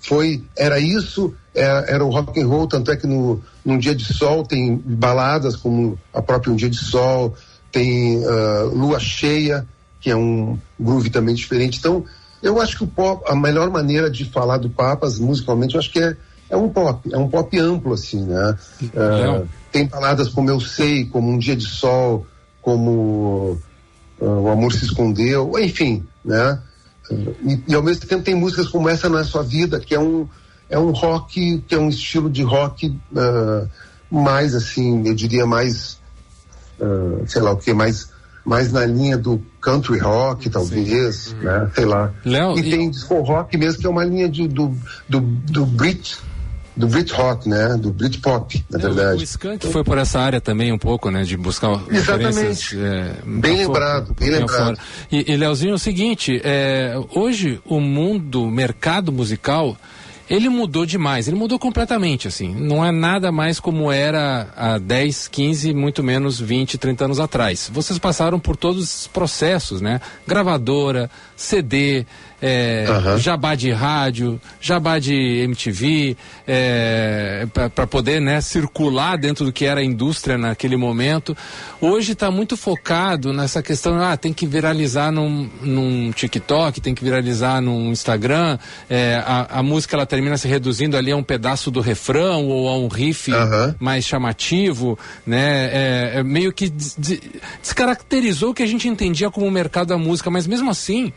Q: Foi era isso, era, era o rock and roll, tanto é que no num dia de sol tem baladas como a própria um dia de sol, tem uh, lua cheia, que é um groove também diferente. Então, eu acho que o pop, a melhor maneira de falar do Papas musicalmente, eu acho que é, é um pop, é um pop amplo, assim, né? Uh, tem palavras como Eu Sei, como Um Dia de Sol, como uh, O Amor Se Escondeu, enfim, né? Uh, e, e, ao mesmo tempo tem músicas como Essa Não É Sua Vida, que é um, é um rock, que é um estilo de rock mais, assim, eu diria mais, sei lá o que, mais mais na linha do country rock, talvez, uhum. né? Sei lá.
D: Léo,
Q: e, e, tem disco rock mesmo, que é uma linha de, do, do, do Brit, do Brit Rock, né? Do Brit Pop, na verdade.
D: O Skank foi por essa área também um pouco, né? De buscar
Q: Exatamente. É, bem lembrado, bem lembrado.
D: E, e Leozinho, é o seguinte, é, hoje o mundo, o mercado musical ele mudou demais, ele mudou completamente, assim. Não é nada mais como era há 10, 15, muito menos 20, 30 anos atrás. Vocês passaram por todos os processos, né? Gravadora, CD, é, uhum. jabá de rádio, jabá de MTV, é, para poder né, circular dentro do que era a indústria naquele momento. Hoje está muito focado nessa questão, ah, tem que viralizar num, num TikTok, tem que viralizar num Instagram, é, a, a, música ela termina se reduzindo ali a um pedaço do refrão ou a um riff uhum. mais chamativo, né? É, é meio que des descaracterizou o que a gente entendia como o mercado da música, mas mesmo assim,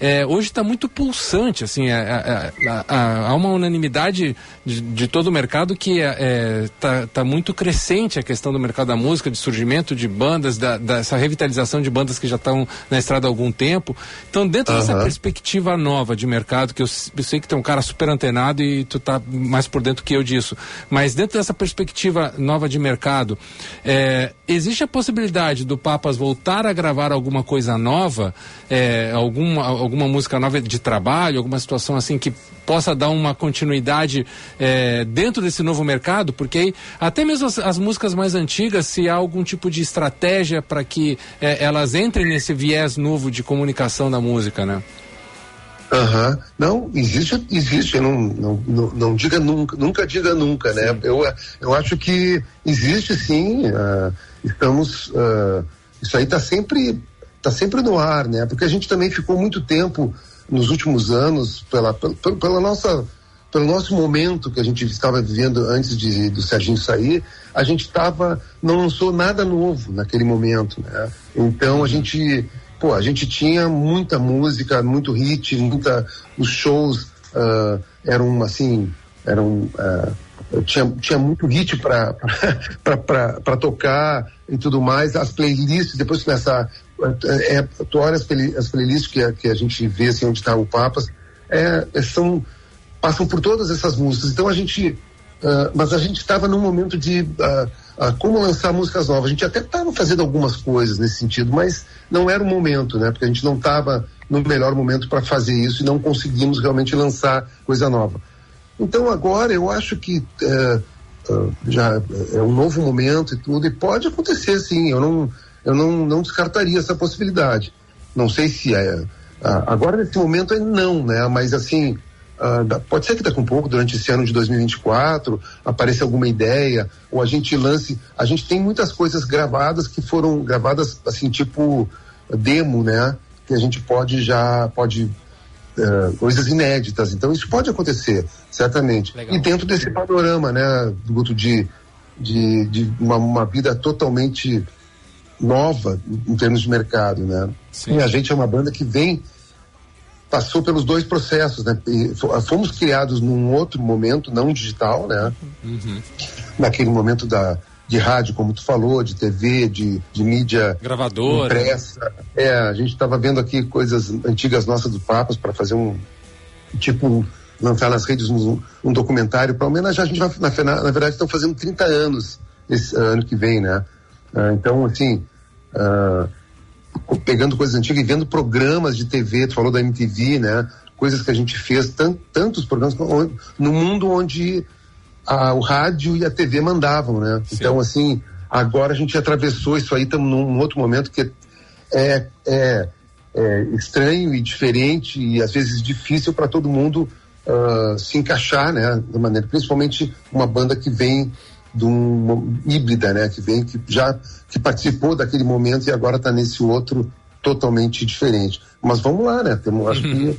D: é, hoje está muito pulsante, assim, é, é, é, há uma unanimidade de, de, todo o mercado que está tá muito crescente a questão do mercado da música, de surgimento de bandas, da, dessa revitalização de bandas que já estão na estrada há algum tempo. Então, dentro uhum. dessa perspectiva nova de mercado, que eu, eu sei que tem um cara super antenado e tu tá mais por dentro que eu disso, mas dentro dessa perspectiva nova de mercado, é, existe a possibilidade do Papas voltar a gravar alguma coisa nova, é, alguma, alguma música nova de trabalho, alguma situação assim que possa dar uma continuidade é, dentro desse novo mercado, porque até mesmo as, as, músicas mais antigas, se há algum tipo de estratégia para que é, elas entrem nesse viés novo de comunicação da música, né?
Q: Aham. Uhum. Não, existe, existe, não, não, não, não, diga nunca, nunca diga nunca, né? Eu, eu acho que existe sim, uh, estamos, uh, isso aí está sempre, tá sempre no ar, né? Porque a gente também ficou muito tempo nos últimos anos, pela, pela, pela nossa, pelo nosso momento que a gente estava vivendo antes de, do Serginho sair, a gente estava, não lançou nada novo naquele momento, né? Então a gente pô, a gente tinha muita música, muito hit, muita, os shows uh, eram assim, eram, uh, tinha, tinha muito hit para tocar e tudo mais, as playlists, depois é, é, tu olha as, play, as playlists que, que a gente vê assim, onde está o Papas, é, é, são, passam por todas essas músicas, então a gente, uh, mas a gente estava num momento de uh, a como lançar músicas novas. A gente até estava fazendo algumas coisas nesse sentido, mas não era o momento, né? Porque a gente não estava no melhor momento para fazer isso e não conseguimos realmente lançar coisa nova. Então agora eu acho que é, já é um novo momento e tudo, e pode acontecer sim, eu não, eu não, não descartaria essa possibilidade. Não sei se é. Agora nesse momento é não, né? Mas assim, Uh, pode ser que daqui a um pouco, durante esse ano de 2024, apareça alguma ideia, ou a gente lance. A gente tem muitas coisas gravadas que foram gravadas, assim, tipo demo, né? Que a gente pode já. pode uh, coisas inéditas. Então, isso pode acontecer, certamente. Legal. E dentro desse panorama, né, Guto, de, de, de uma, uma vida totalmente nova em termos de mercado, né? Sim. E a gente é uma banda que vem passou pelos dois processos, né? E fomos criados num outro momento, não digital, né? Uhum. Naquele momento da de rádio, como tu falou, de TV, de, de mídia
D: gravadora,
Q: impressa. É, a gente estava vendo aqui coisas antigas nossas do Papas para fazer um tipo lançar nas redes um, um documentário para homenagear. A gente vai, na, na verdade, estão fazendo 30 anos esse ano que vem, né? Uh, então, assim, uh, pegando coisas antigas e vendo programas de TV, tu falou da MTV, né? Coisas que a gente fez, tant, tantos programas no mundo onde a, o rádio e a TV mandavam, né? Sim. Então, assim, agora a gente atravessou isso aí, estamos num outro momento que é, é, é, estranho e diferente e às vezes difícil para todo mundo uh, se encaixar, né? De maneira, principalmente uma banda que vem de uma híbrida, né? Que vem, que já que participou daquele momento e agora está nesse outro totalmente diferente. Mas vamos lá, né? Temos, acho que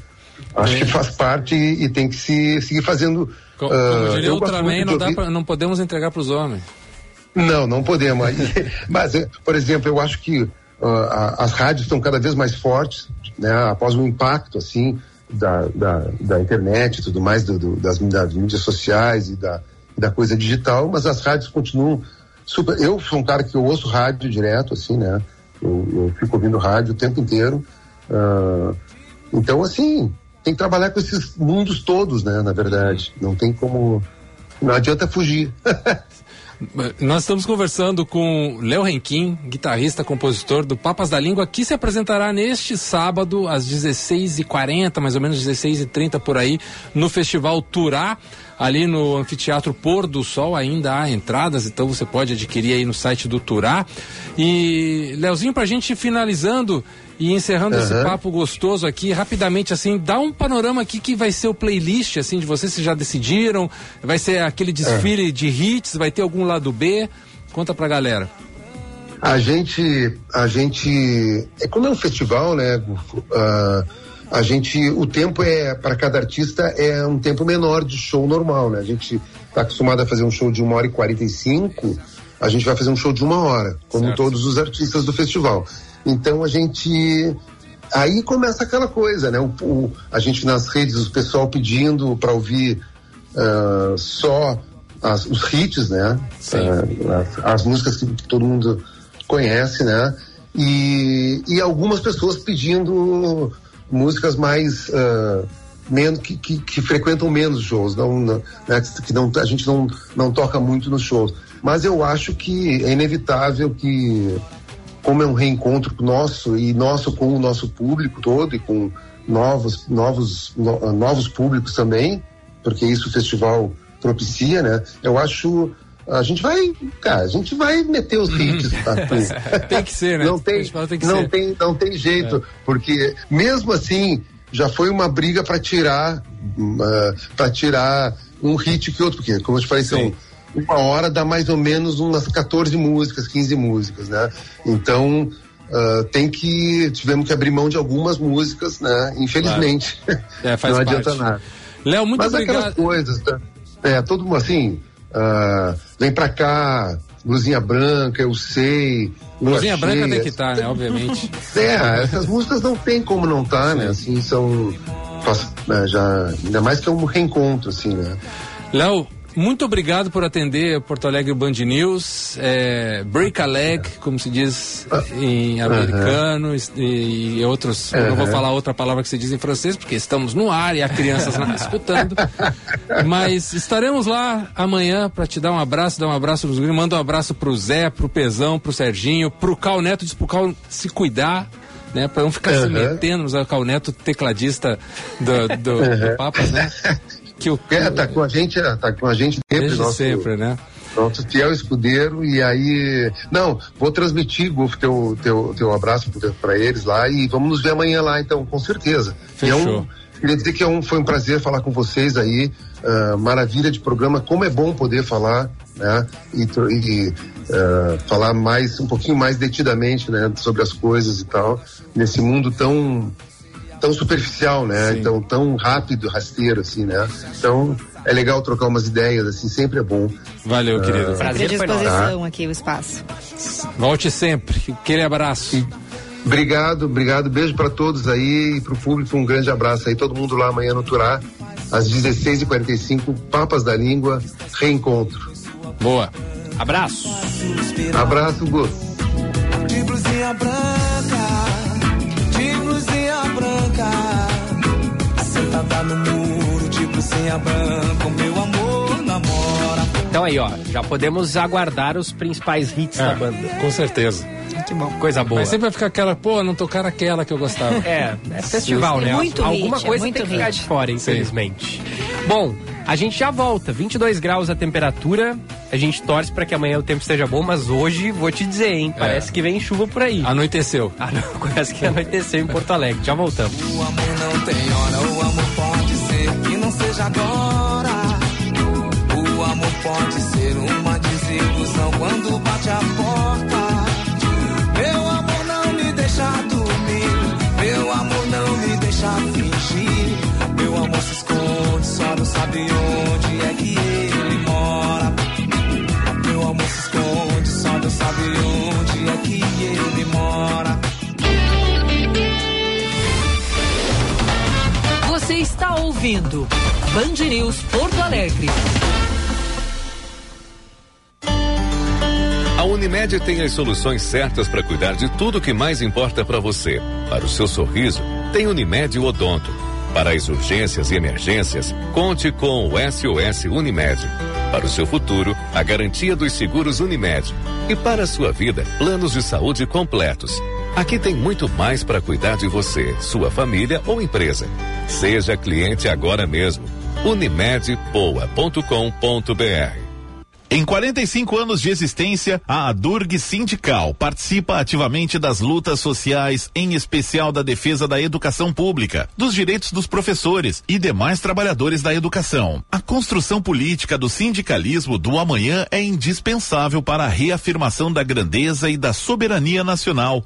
Q: acho que faz parte e, e, tem que se seguir fazendo.
D: Como, uh, diria Ultraman, não, dá pra, não podemos entregar para os homens.
Q: Não, não podemos. Mas, eh, por exemplo, eu acho que uh, as rádios estão cada vez mais fortes, né? Após o impacto, assim, da, da, da internet e tudo mais, do, do, das, das mídias sociais e da, da coisa digital, mas as rádios continuam super. Eu sou um cara que eu ouço rádio direto, assim, né? Eu, eu fico ouvindo rádio o tempo inteiro. Uh, então, assim, tem que trabalhar com esses mundos todos, né? Na verdade, não tem como. Não adianta fugir.
D: Nós estamos conversando com Léo Renquim, guitarrista, compositor do Papas da Língua, que se apresentará neste sábado às 16h40, mais ou menos 16h30 por aí, no Festival Turá ali no Anfiteatro Pôr do Sol ainda há entradas, então você pode adquirir aí no site do Turá. E, Leozinho, pra gente finalizando e encerrando uhum. esse papo gostoso aqui, rapidamente assim, dá um panorama aqui que vai ser o playlist, assim, de vocês, se já decidiram, vai ser aquele desfile uhum. de hits, vai ter algum lado B? Conta pra galera.
Q: A gente, a gente, é como é um festival, né? Uh, a gente, o tempo é, para cada artista, é um tempo menor de show normal, né? A gente está acostumado a fazer um show de uma hora e quarenta e cinco, a gente vai fazer um show de uma hora, como certo. todos os artistas do festival. Então a gente aí começa aquela coisa, né? O, o- a gente nas redes, o pessoal pedindo para ouvir ah, só as- os hits, né? Ah, as, as músicas que todo mundo conhece, né? E, e algumas pessoas pedindo músicas mais ah, menos que, que, que frequentam menos shows, não, não- né? que não a gente não não toca muito nos shows. Mas eu acho que é inevitável que como é um reencontro nosso e nosso com o nosso público todo e com novos novos no- novos públicos também, porque isso o festival propicia, né? Eu acho a gente vai, cara, a gente vai meter os hits. tá?
D: Tem que ser, né?
Q: Não tem,
D: tem
Q: não
D: ser.
Q: tem, não tem jeito, porque mesmo assim já foi uma briga para tirar, para tirar um hit que outro, porque como eu te falei, são uma hora dá mais ou menos umas 14 músicas, 15 músicas, né? Então ah, tem que tivemos que abrir mão de algumas músicas, né? Infelizmente,
D: É, faz
Q: não adianta
D: parte.
Q: nada.
D: Léo, muito
Q: Mas
D: obrigado.
Q: aquelas coisas, tá? é, todo mundo assim, ah, vem pra cá, blusinha branca, eu sei.
D: Luzinha branca tem que estar, né? Obviamente.
Q: É, essas músicas não tem como não tá, né? Assim, são. né, já, ainda mais que é um reencontro, assim, né?
D: Léo, muito obrigado por atender Porto Alegre Band News. É, break a leg, como se diz em americano e, e outros. Eu não vou falar outra palavra que se diz em francês, porque estamos no ar e há crianças escutando. Mas estaremos lá amanhã para te dar um abraço, dar um abraço nos gringos. Manda um abraço pro Zé, pro Pezão, pro Serginho, pro Cal Neto, diz pro Cal se cuidar. Né, para não ficar se
Q: Aham.
D: metendo, o Cal Neto, tecladista do, do, do
Q: Aham.
D: Papas, né? Que o,
Q: É, tá com a gente, é, tá com a gente sempre,
D: Desde
Q: nosso,
D: sempre, né?
Q: nosso fiel escudeiro, e aí. Não, vou transmitir, Golf, teu, teu, teu abraço para eles lá e vamos nos ver amanhã lá, então, com certeza. E é um-
D: Fechou.
Q: queria dizer que é um, foi um prazer falar com vocês aí. ah, maravilha de programa, como é bom poder falar, né? E, e, ah, falar mais, um pouquinho mais detidamente, né? Sobre as coisas e tal, nesse mundo tão tão superficial, né? Então tão rápido, rasteiro, assim, né? Então é legal trocar umas ideias, assim, sempre é bom.
D: Valeu, querido.
C: À disposição aqui o espaço.
D: Volte sempre. Aquele abraço.
Q: Obrigado, obrigado. Beijo para todos aí e pro público um grande abraço aí. Todo mundo lá amanhã no Turá, às 16h45, Papas da Língua, reencontro.
D: Boa.
B: Abraço.
Q: Abraço, Gus.
J: No muro, de blusinha branca, o meu amor namora.
B: Então aí, ó, já podemos aguardar os principais hits da banda.
D: Com certeza.
C: Que bom.
B: Coisa boa.
D: Mas sempre vai ficar aquela, pô, não tocaram aquela que eu gostava.
B: É, é festival, né?
C: Muito
B: Alguma
C: hit, é
B: coisa
C: muito
B: tem que ficar de fora, infelizmente. Bom, a gente já volta. 22 graus a temperatura. A gente torce pra que amanhã o tempo esteja bom, mas hoje vou te dizer, hein? Parece que vem chuva por aí.
D: Anoiteceu.
B: Ah, não, parece que anoiteceu em Porto Alegre. Já voltamos.
J: O amor não tem hora, o amor pode ser que não seja agora. O amor pode ser uma desilusão quando bate a
A: ouvindo Band News Porto Alegre.
L: A Unimed tem as soluções certas para cuidar de tudo que mais importa para você. Para o seu sorriso, tem Unimed Odonto. Para as urgências e emergências, conte com o SOS Unimed. Para o seu futuro, a garantia dos seguros Unimed. E para a sua vida, planos de saúde completos. Aqui tem muito mais para cuidar de você, sua família ou empresa. Seja cliente agora mesmo. Unimedpoa.com.br
P: Em 45 anos de existência, a Adurg Sindical participa ativamente das lutas sociais, em especial da defesa da educação pública, dos direitos dos professores e demais trabalhadores da educação. A construção política do sindicalismo do amanhã é indispensável para a reafirmação da grandeza e da soberania nacional.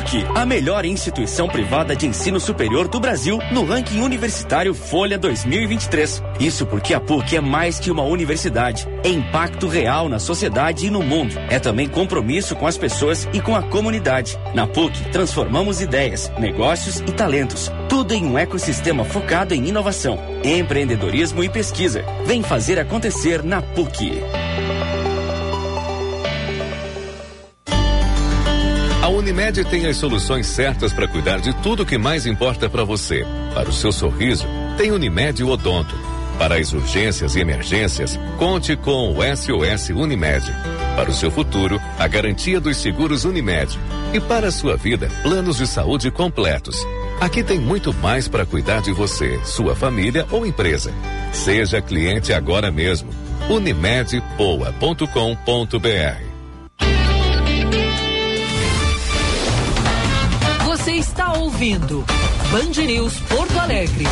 M: PUC, a melhor instituição privada de ensino superior do Brasil no ranking universitário Folha 2023. Isso porque a PUC é mais que uma universidade, é impacto real na sociedade e no mundo. É também compromisso com as pessoas e com a comunidade. Na PUC, transformamos ideias, negócios e talentos, tudo em um ecossistema focado em inovação, empreendedorismo e pesquisa. Vem fazer acontecer na PUC.
L: Unimed tem as soluções certas para cuidar de tudo que mais importa para você. Para o seu sorriso, tem Unimed Odonto. Para as urgências e emergências, conte com o SOS Unimed. Para o seu futuro, a garantia dos seguros Unimed. E para a sua vida, planos de saúde completos. Aqui tem muito mais para cuidar de você, sua família ou empresa. Seja cliente agora mesmo. Unimedpoa.com.br
A: está ouvindo Band News Porto Alegre.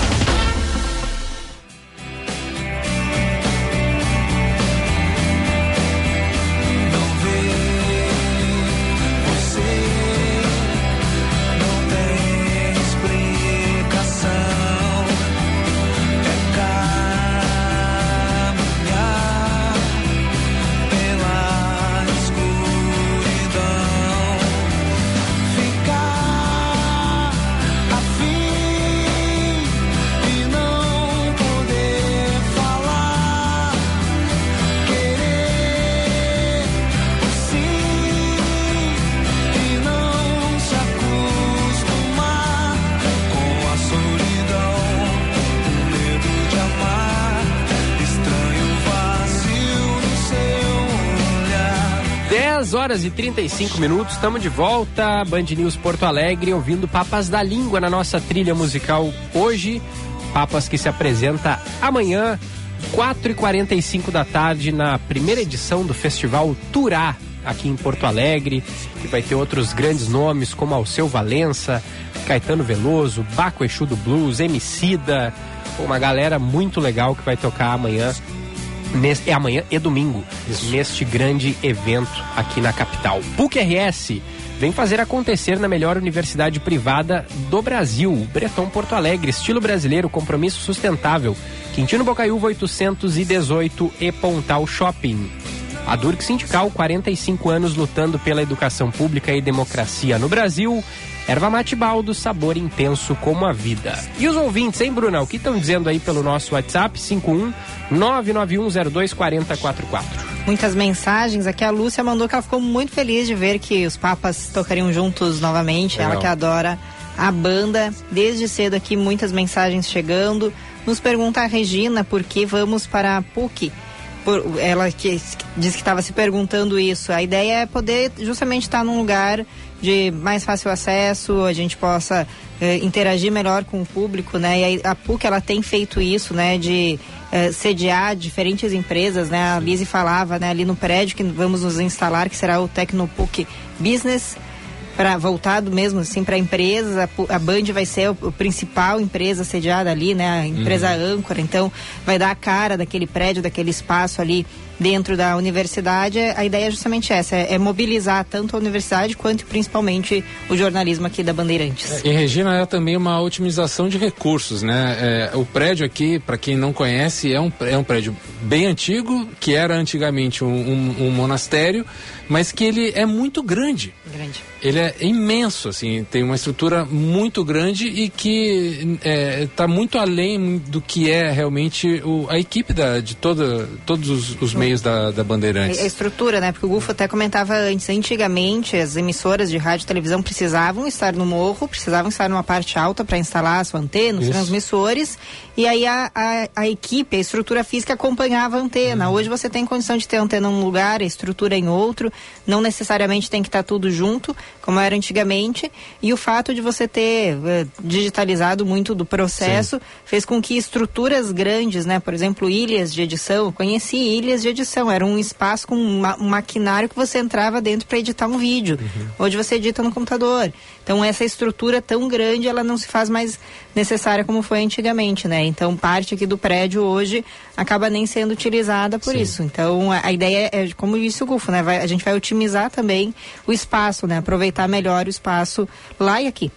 B: Horas e 35 minutos, estamos de volta, Band News Porto Alegre, ouvindo Papas da Língua na nossa trilha musical hoje. Papas que se apresenta amanhã, 4 e 45 da tarde, na primeira edição do Festival Turá, aqui em Porto Alegre, que vai ter outros grandes nomes como Alceu Valença, Caetano Veloso, Baco Exu do Blues, Emicida, uma galera muito legal que vai tocar amanhã Neste, é amanhã e domingo, neste grande evento aqui na capital. PUC RS vem fazer acontecer na melhor universidade privada do Brasil, Breton Porto Alegre, estilo brasileiro, compromisso sustentável. Quintino Bocaiúva 818 e Pontal Shopping. A Durk Sindical, 45 anos lutando pela educação pública e democracia no Brasil. Erva mate baldo, sabor intenso como a vida. E os ouvintes, hein, Bruna? O que estão dizendo aí pelo nosso WhatsApp? 51 99102 4044.
C: Muitas mensagens. Aqui a Lúcia mandou que ela ficou muito feliz de ver que os papas tocariam juntos novamente.
B: Legal.
C: Ela que adora a banda. Desde cedo aqui, muitas mensagens chegando. Nos pergunta a Regina por que vamos para a PUC. Por- ela que disse que estava se perguntando isso. A ideia é poder justamente estar num lugar de mais fácil acesso, a gente possa eh, interagir melhor com o público, né? E a PUC ela tem feito isso, né? De eh, sediar diferentes empresas, né? A Lise falava, né? Ali no prédio que vamos nos instalar, que será o Tecnopuc Business, para voltado mesmo assim para empresas. A, Band vai ser o, o principal empresa sediada ali, né? A empresa âncora. Então vai dar a cara daquele prédio, daquele espaço ali dentro da universidade, a ideia é justamente essa, é, é mobilizar tanto a universidade quanto principalmente o jornalismo aqui da Bandeirantes.
D: Em Regina é também uma otimização de recursos, né? É, o prédio aqui, para quem não conhece, é um, é um prédio bem antigo, que era antigamente um, um, um monastério, mas que ele é muito grande.
C: Grande.
D: Ele é imenso, assim, tem uma estrutura muito grande e que está muito além do que é realmente o, a equipe da, de toda, todos os, os meios da, da Bandeirantes.
C: A estrutura, né? Porque o Gufo até comentava antes, antigamente as emissoras de rádio e televisão precisavam estar no morro, precisavam estar numa parte alta para instalar a sua antena, os
D: Isso.
C: transmissores, e aí a, a, a equipe, a estrutura física acompanhava a antena. Hoje você tem condição de ter a antena num lugar, a estrutura em outro, não necessariamente tem que estar tudo junto, como era antigamente, e o fato de você ter eh, digitalizado muito do processo fez com que estruturas grandes, né, por exemplo, ilhas de edição, eu conheci ilhas de edição, era um espaço com um, ma- um maquinário que você entrava dentro para editar um vídeo. Hoje você edita no computador. Então essa estrutura tão grande, ela não se faz mais necessária como foi antigamente, né? Então parte aqui do prédio hoje acaba nem sendo utilizada por isso. Então a, a ideia é, como disse o Gufo, né? Vai- a gente vai otimizar também o espaço, né? Aproveitar melhor o espaço lá e aqui.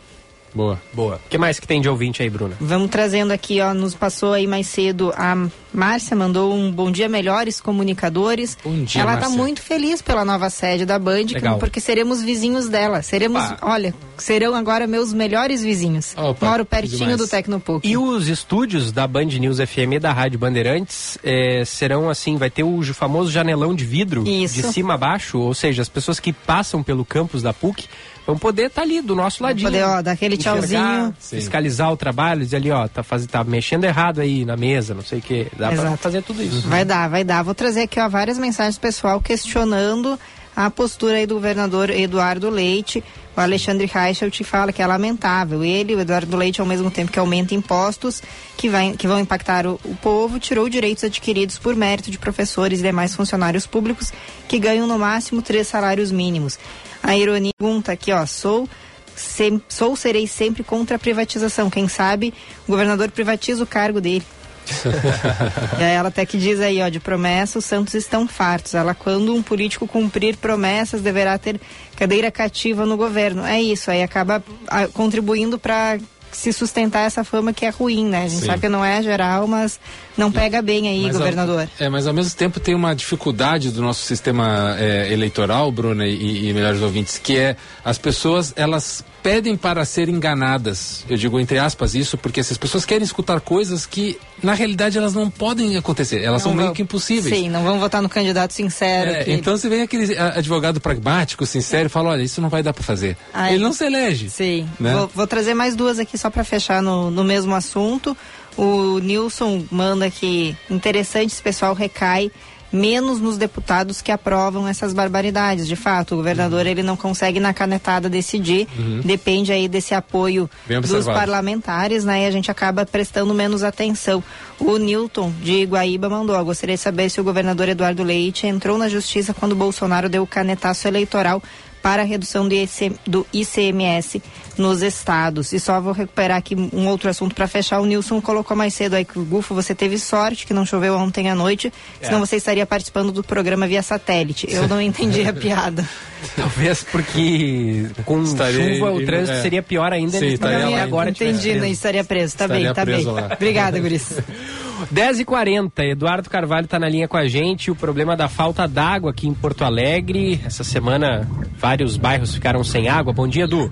D: Boa.
B: Boa. O que mais que tem de ouvinte aí, Bruna?
C: Vamos trazendo aqui, ó, nos passou aí mais cedo a Márcia mandou um bom dia melhores comunicadores.
B: Bom dia,
C: Ela está muito feliz pela nova sede da Band,
B: Legal.
C: porque seremos vizinhos dela. Seremos,
B: Opa.
C: olha, serão agora meus melhores vizinhos.
B: Opa,
C: Moro pertinho
B: demais.
C: do Tecnopuc.
B: E os estúdios da Band News FM e da Rádio Bandeirantes eh, serão assim, vai ter o famoso janelão de vidro
C: Isso.
B: de cima a baixo, ou seja, as pessoas que passam pelo campus da PUC vão poder estar ali do nosso ladinho.
C: poder, ó, dar aquele tchauzinho.
B: Sim. fiscalizar o trabalho, dizer ali, ó, tá, faz, tá mexendo errado aí na mesa, não sei o que. Dá pra
C: Exato.
B: fazer tudo isso.
C: Vai dar, vai dar. Vou trazer aqui ó, várias mensagens do pessoal questionando a postura aí do governador Eduardo Leite. O Alexandre Reichelt fala que é lamentável. Ele, o Eduardo Leite, ao mesmo tempo que aumenta impostos que, vai, que vão impactar o, o povo, tirou direitos adquiridos por mérito de professores e demais funcionários públicos que ganham no máximo três salários mínimos. A ironia pergunta aqui, ó, sou sem, sou serei sempre contra a privatização. Quem sabe o governador privatiza o cargo dele. E aí ela até que diz aí, ó, de promessa, os santos estão fartos. Ela, quando um político cumprir promessas, deverá ter cadeira cativa no governo. É isso, aí acaba ah, contribuindo para se sustentar essa fama que é ruim, né? A gente
D: Sim.
C: sabe que não é geral, mas não pega bem aí,
D: Mas ao-
C: governador.
D: é, mas ao mesmo tempo tem uma dificuldade do nosso sistema é, eleitoral, Bruna e, e melhores ouvintes, que é as pessoas elas pedem para ser enganadas. Eu digo entre aspas isso porque essas pessoas querem escutar coisas que na realidade elas não podem acontecer. Elas são
C: Não
D: meio
C: vão-
D: que impossíveis.
C: Sim, não vão votar no candidato sincero.
D: É,
C: que-
D: então você vem aquele advogado pragmático, sincero, e fala, olha, isso não vai dar para fazer.
C: Aí-
D: Ele não se elege.
C: Sim.
D: né?
C: Vou, vou trazer mais duas aqui só para fechar no, no mesmo assunto. O Nilson manda que interessante esse pessoal recai menos nos deputados que aprovam essas barbaridades. De fato, o governador ele não consegue na canetada decidir,
D: Uhum.
C: depende aí desse apoio dos parlamentares, né? E a gente acaba prestando menos atenção. O Newton de Iguaíba mandou, gostaria de saber se o governador Eduardo Leite entrou na justiça quando Bolsonaro deu o canetaço eleitoral para a redução do, IC do ICMS nos estados. E só vou recuperar aqui um outro assunto para fechar. O Nilson colocou mais cedo aí que o Gufo, você teve sorte que não choveu ontem à noite,
B: É.
C: senão você estaria participando do programa via satélite. Eu não entendi a piada.
B: Talvez porque com
D: Estaria
B: chuva o trânsito
D: é.
B: seria pior ainda.
D: Sim,
B: ele
D: estaria lá
B: agora
C: Entendi, não estaria preso. Tá
D: Estaria
C: bem, tá bem.
D: lá.
C: Obrigada, Guris.
B: 10h40, Eduardo Carvalho está na linha com a gente. O problema da falta d'água aqui em Porto Alegre. Essa semana, vários bairros ficaram sem água. Bom dia, Edu.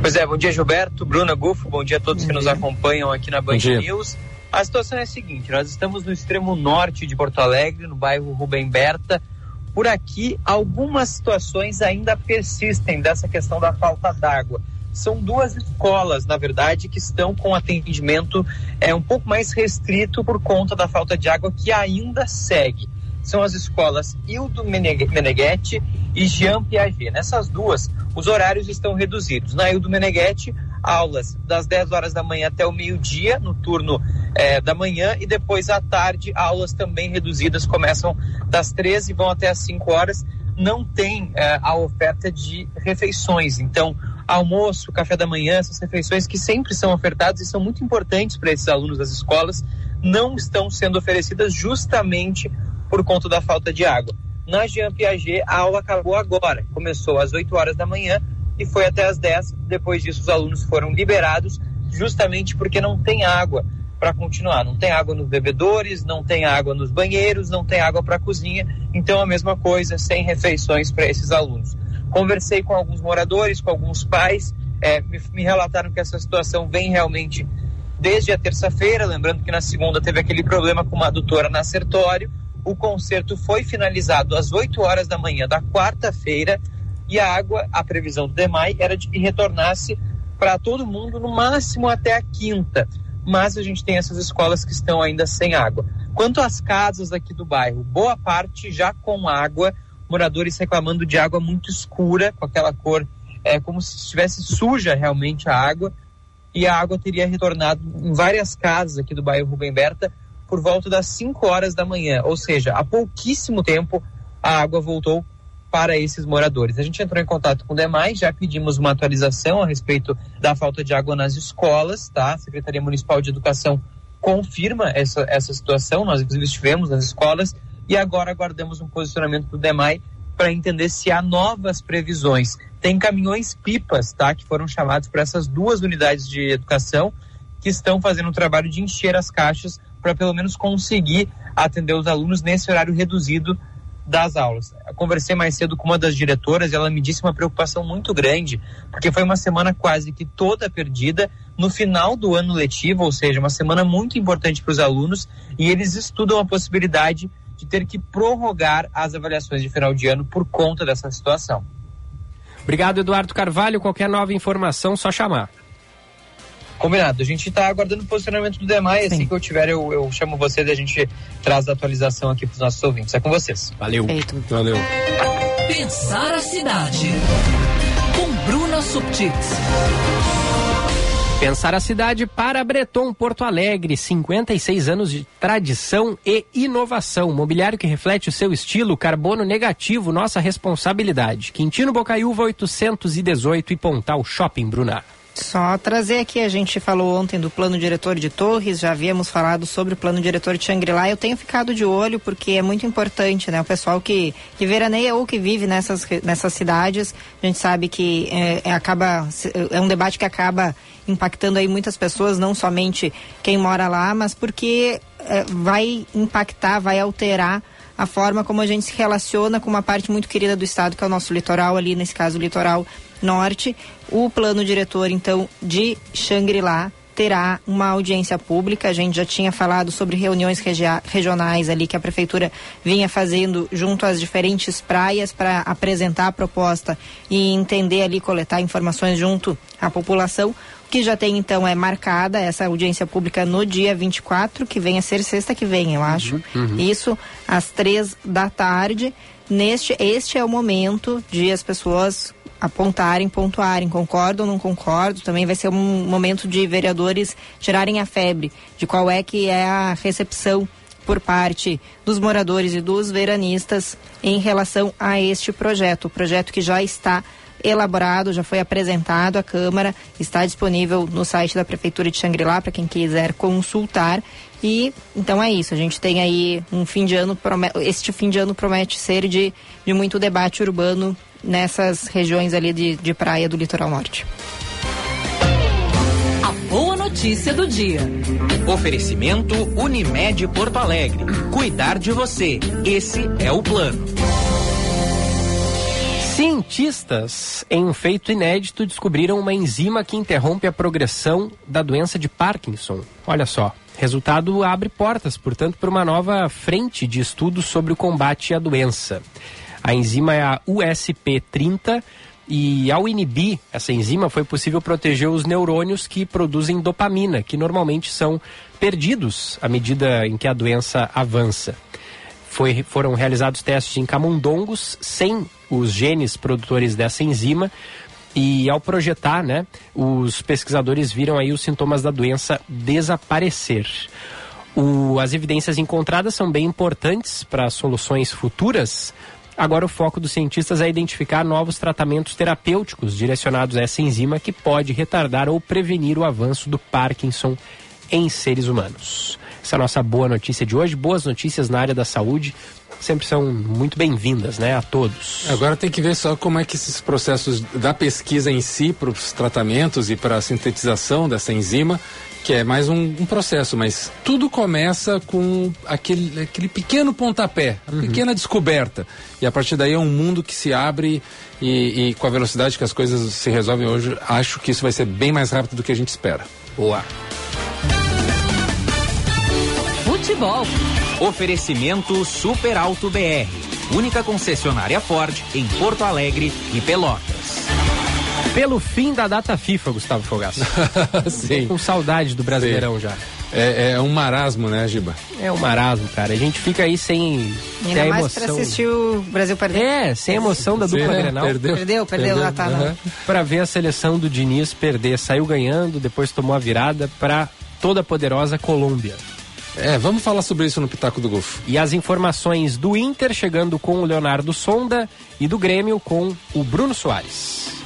R: Pois é, bom dia Gilberto, Bruna Gufo, bom dia a todos que nos acompanham aqui na Band. News. A situação é a seguinte, nós estamos no extremo norte de Porto Alegre, no bairro Rubem Berta. Por aqui, algumas situações ainda persistem dessa questão da falta d'água. São duas escolas, na verdade, que estão com atendimento é, um pouco mais restrito por conta da falta de água que ainda segue. São as escolas Hildo Meneg- Meneghetti e Jean Piaget. Nessas duas, os horários estão reduzidos. Na Hildo Meneghetti, aulas das 10 horas da manhã até o meio-dia, no turno eh, da manhã, e depois à tarde, aulas também reduzidas, começam das 13 e vão até as 5 horas. Não tem eh, a oferta de refeições. Então, almoço, café da manhã, essas refeições que sempre são ofertadas e são muito importantes para esses alunos das escolas, não estão sendo oferecidas justamente por conta da falta de água. Na Jean Piaget, a aula acabou agora. Começou às 8 horas da manhã e foi até às 10. Depois disso, os alunos foram liberados, justamente porque não tem água para continuar. Não tem água nos bebedores, não tem água nos banheiros, não tem água para a cozinha. Então, a mesma coisa, sem refeições para esses alunos. Conversei com alguns moradores, com alguns pais, é, me, me relataram que essa situação vem realmente desde a terça-feira. Lembrando que na segunda teve aquele problema com uma adutora na Sertório. O concerto foi finalizado às 8 horas da manhã da quarta-feira e a água, a previsão do DEMAI era de que retornasse para todo mundo no máximo até a quinta. Mas a gente tem essas escolas que estão ainda sem água. Quanto às casas aqui do bairro, boa parte já com água, moradores reclamando de água muito escura, com aquela cor, é como se estivesse suja realmente a água, e a água teria retornado em várias casas aqui do bairro Rubem Berta por volta das 5 horas da manhã, ou seja, há pouquíssimo tempo a água voltou para esses moradores. A gente entrou em contato com o demais, já pedimos uma atualização a respeito da falta de água nas escolas, tá? A Secretaria Municipal de Educação confirma essa, essa situação, nós inclusive estivemos nas escolas e agora aguardamos um posicionamento do DEMAI para entender se há novas previsões. Tem caminhões pipas, tá, que foram chamados para essas duas unidades de educação que estão fazendo um trabalho de encher as caixas para pelo menos conseguir atender os alunos nesse horário reduzido das aulas. Eu conversei mais cedo com uma das diretoras e ela me disse uma preocupação muito grande, porque foi uma semana quase que toda perdida no final do ano letivo, ou seja, uma semana muito importante para os alunos, e eles estudam a possibilidade de ter que prorrogar as avaliações de final de ano por conta dessa situação.
B: Obrigado, Eduardo Carvalho. Qualquer nova informação, só chamar.
R: Combinado. A gente está aguardando o posicionamento do DEMAI. Assim que eu tiver, eu, eu chamo vocês e a gente traz a atualização aqui para os nossos ouvintes. É com vocês.
B: Valeu.
C: Feito.
D: Valeu.
A: Pensar a cidade. Com Bruna Subtits.
B: Pensar a cidade para Breton Porto Alegre, 56 anos de tradição e inovação. Mobiliário que reflete o seu estilo, carbono negativo, nossa responsabilidade. Quintino Bocaiúva 818 e Pontal Shopping Bruna.
C: Só trazer aqui, a gente falou ontem do plano diretor de Torres, já havíamos falado sobre o plano diretor de Xangri-Lá. Eu tenho ficado de olho porque é muito importante, né? O pessoal que, que veraneia ou que vive nessas, nessas cidades, a gente sabe que é, é, acaba, é um debate que acaba impactando aí muitas pessoas, não somente quem mora lá, mas porque é, vai impactar, vai alterar a forma como a gente se relaciona com uma parte muito querida do estado, que é o nosso litoral ali, nesse caso o litoral norte. O plano diretor, então, de Xangri-Lá terá uma audiência pública. A gente já tinha falado sobre reuniões regionais ali que a prefeitura vinha fazendo junto às diferentes praias para apresentar a proposta e entender ali, coletar informações junto à população. O que já tem então é marcada essa audiência pública no dia 24, que vem a ser sexta que vem, eu acho.
B: Uhum, uhum.
C: Isso às três da tarde. Neste, este é o momento de as pessoas apontarem, pontuarem, concordo ou não concordo. Também vai ser um momento de vereadores tirarem a febre de qual é que é a recepção por parte dos moradores e dos veranistas em relação a este projeto. O projeto que já está elaborado, já foi apresentado à Câmara, está disponível no site da Prefeitura de Xangri-Lá para quem quiser consultar. E então é isso, a gente tem aí um fim de ano, este fim de ano promete ser de, de muito debate urbano nessas regiões ali de, de praia do litoral norte.
A: A boa notícia do dia.
S: Oferecimento Unimed Porto Alegre. Cuidar de você. Esse é o plano.
B: Cientistas, em um feito inédito, descobriram uma enzima que interrompe a progressão da doença de Parkinson. Olha só. Resultado abre portas, portanto, para uma nova frente de estudos sobre o combate à doença. A enzima é a USP30 e ao inibir essa enzima foi possível proteger os neurônios que produzem dopamina, que normalmente são perdidos à medida em que a doença avança. Foi, foram realizados testes em camundongos sem os genes produtores dessa enzima e ao projetar, né, os pesquisadores viram aí os sintomas da doença desaparecer. O, as evidências encontradas são bem importantes para soluções futuras. Agora o foco dos cientistas é identificar novos tratamentos terapêuticos direcionados a essa enzima que pode retardar ou prevenir o avanço do Parkinson em seres humanos. essa é a nossa boa notícia de hoje. Boas notícias na área da saúde sempre são muito bem-vindas, né, a todos.
D: Agora tem que ver só como é que esses processos da pesquisa em si, para os tratamentos e para a sintetização dessa enzima, que é mais um, um, processo, mas tudo começa com aquele, aquele pequeno pontapé, a uhum. pequena descoberta. E a partir daí é um mundo que se abre e, e, com a velocidade que as coisas se resolvem hoje, acho que isso vai ser bem mais rápido do que a gente espera.
B: Boa.
S: Futebol. Oferecimento Super Alto BR. Única concessionária Ford em Porto Alegre e Pelotas.
B: Pelo fim da data FIFA, Gustavo Fogaça.
D: Sim.
B: Tô com saudade do Brasileirão Sim. já.
D: É, é, um marasmo, né, Giba?
B: É um marasmo, cara. A gente fica aí sem
C: Ainda mais emoção. pra assistir o Brasil perder.
B: É, sem emoção da dupla
C: Sim,
B: Grenal.
C: Perdeu, perdeu, perdeu, perdeu. Tá, uhum.
B: Pra ver a seleção do Diniz perder. Saiu ganhando, depois tomou a virada pra toda a poderosa Colômbia.
D: É, vamos falar sobre isso no Pitaco do Golfo.
B: E as informações do Inter chegando com o Leonardo Sonda e do Grêmio com o Bruno Soares.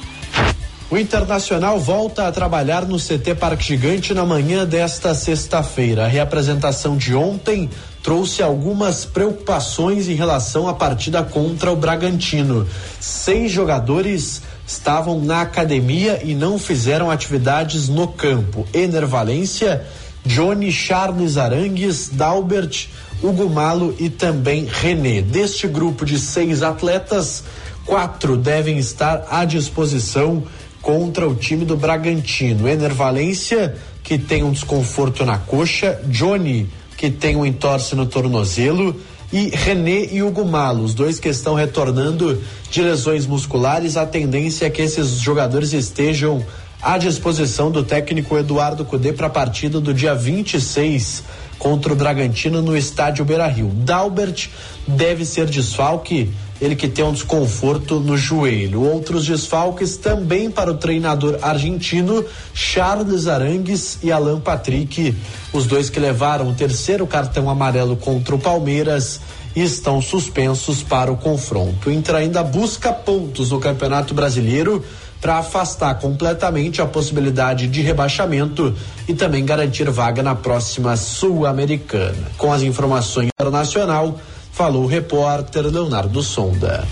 T: O Internacional volta a trabalhar no CT Parque Gigante na manhã desta sexta-feira. A reapresentação de ontem trouxe algumas preocupações em relação à partida contra o Bragantino. Seis jogadores estavam na academia e não fizeram atividades no campo. Enervalência, Johnny Charles Arangues, Dalbert, Hugo Malo e também René. Deste grupo de seis atletas, quatro devem estar à disposição contra o time do Bragantino. Ener Valência, que tem um desconforto na coxa, Johnny, que tem um entorse no tornozelo, e René e Hugo Malo, os dois que estão retornando de lesões musculares. A tendência é que esses jogadores estejam à disposição do técnico Eduardo Cudê para a partida do dia 26 contra o Bragantino no estádio Beira Rio. Dalbert deve ser desfalque ele que tem um desconforto no joelho. Outros desfalques também para o treinador argentino Charles Arangues e Alan Patrick, os dois que levaram o terceiro cartão amarelo contra o Palmeiras estão suspensos para o confronto. Inter ainda busca pontos no Campeonato Brasileiro para afastar completamente a possibilidade de rebaixamento e também garantir vaga na próxima Sul-Americana. Com as informações internacional, falou o repórter Leonardo Sonda.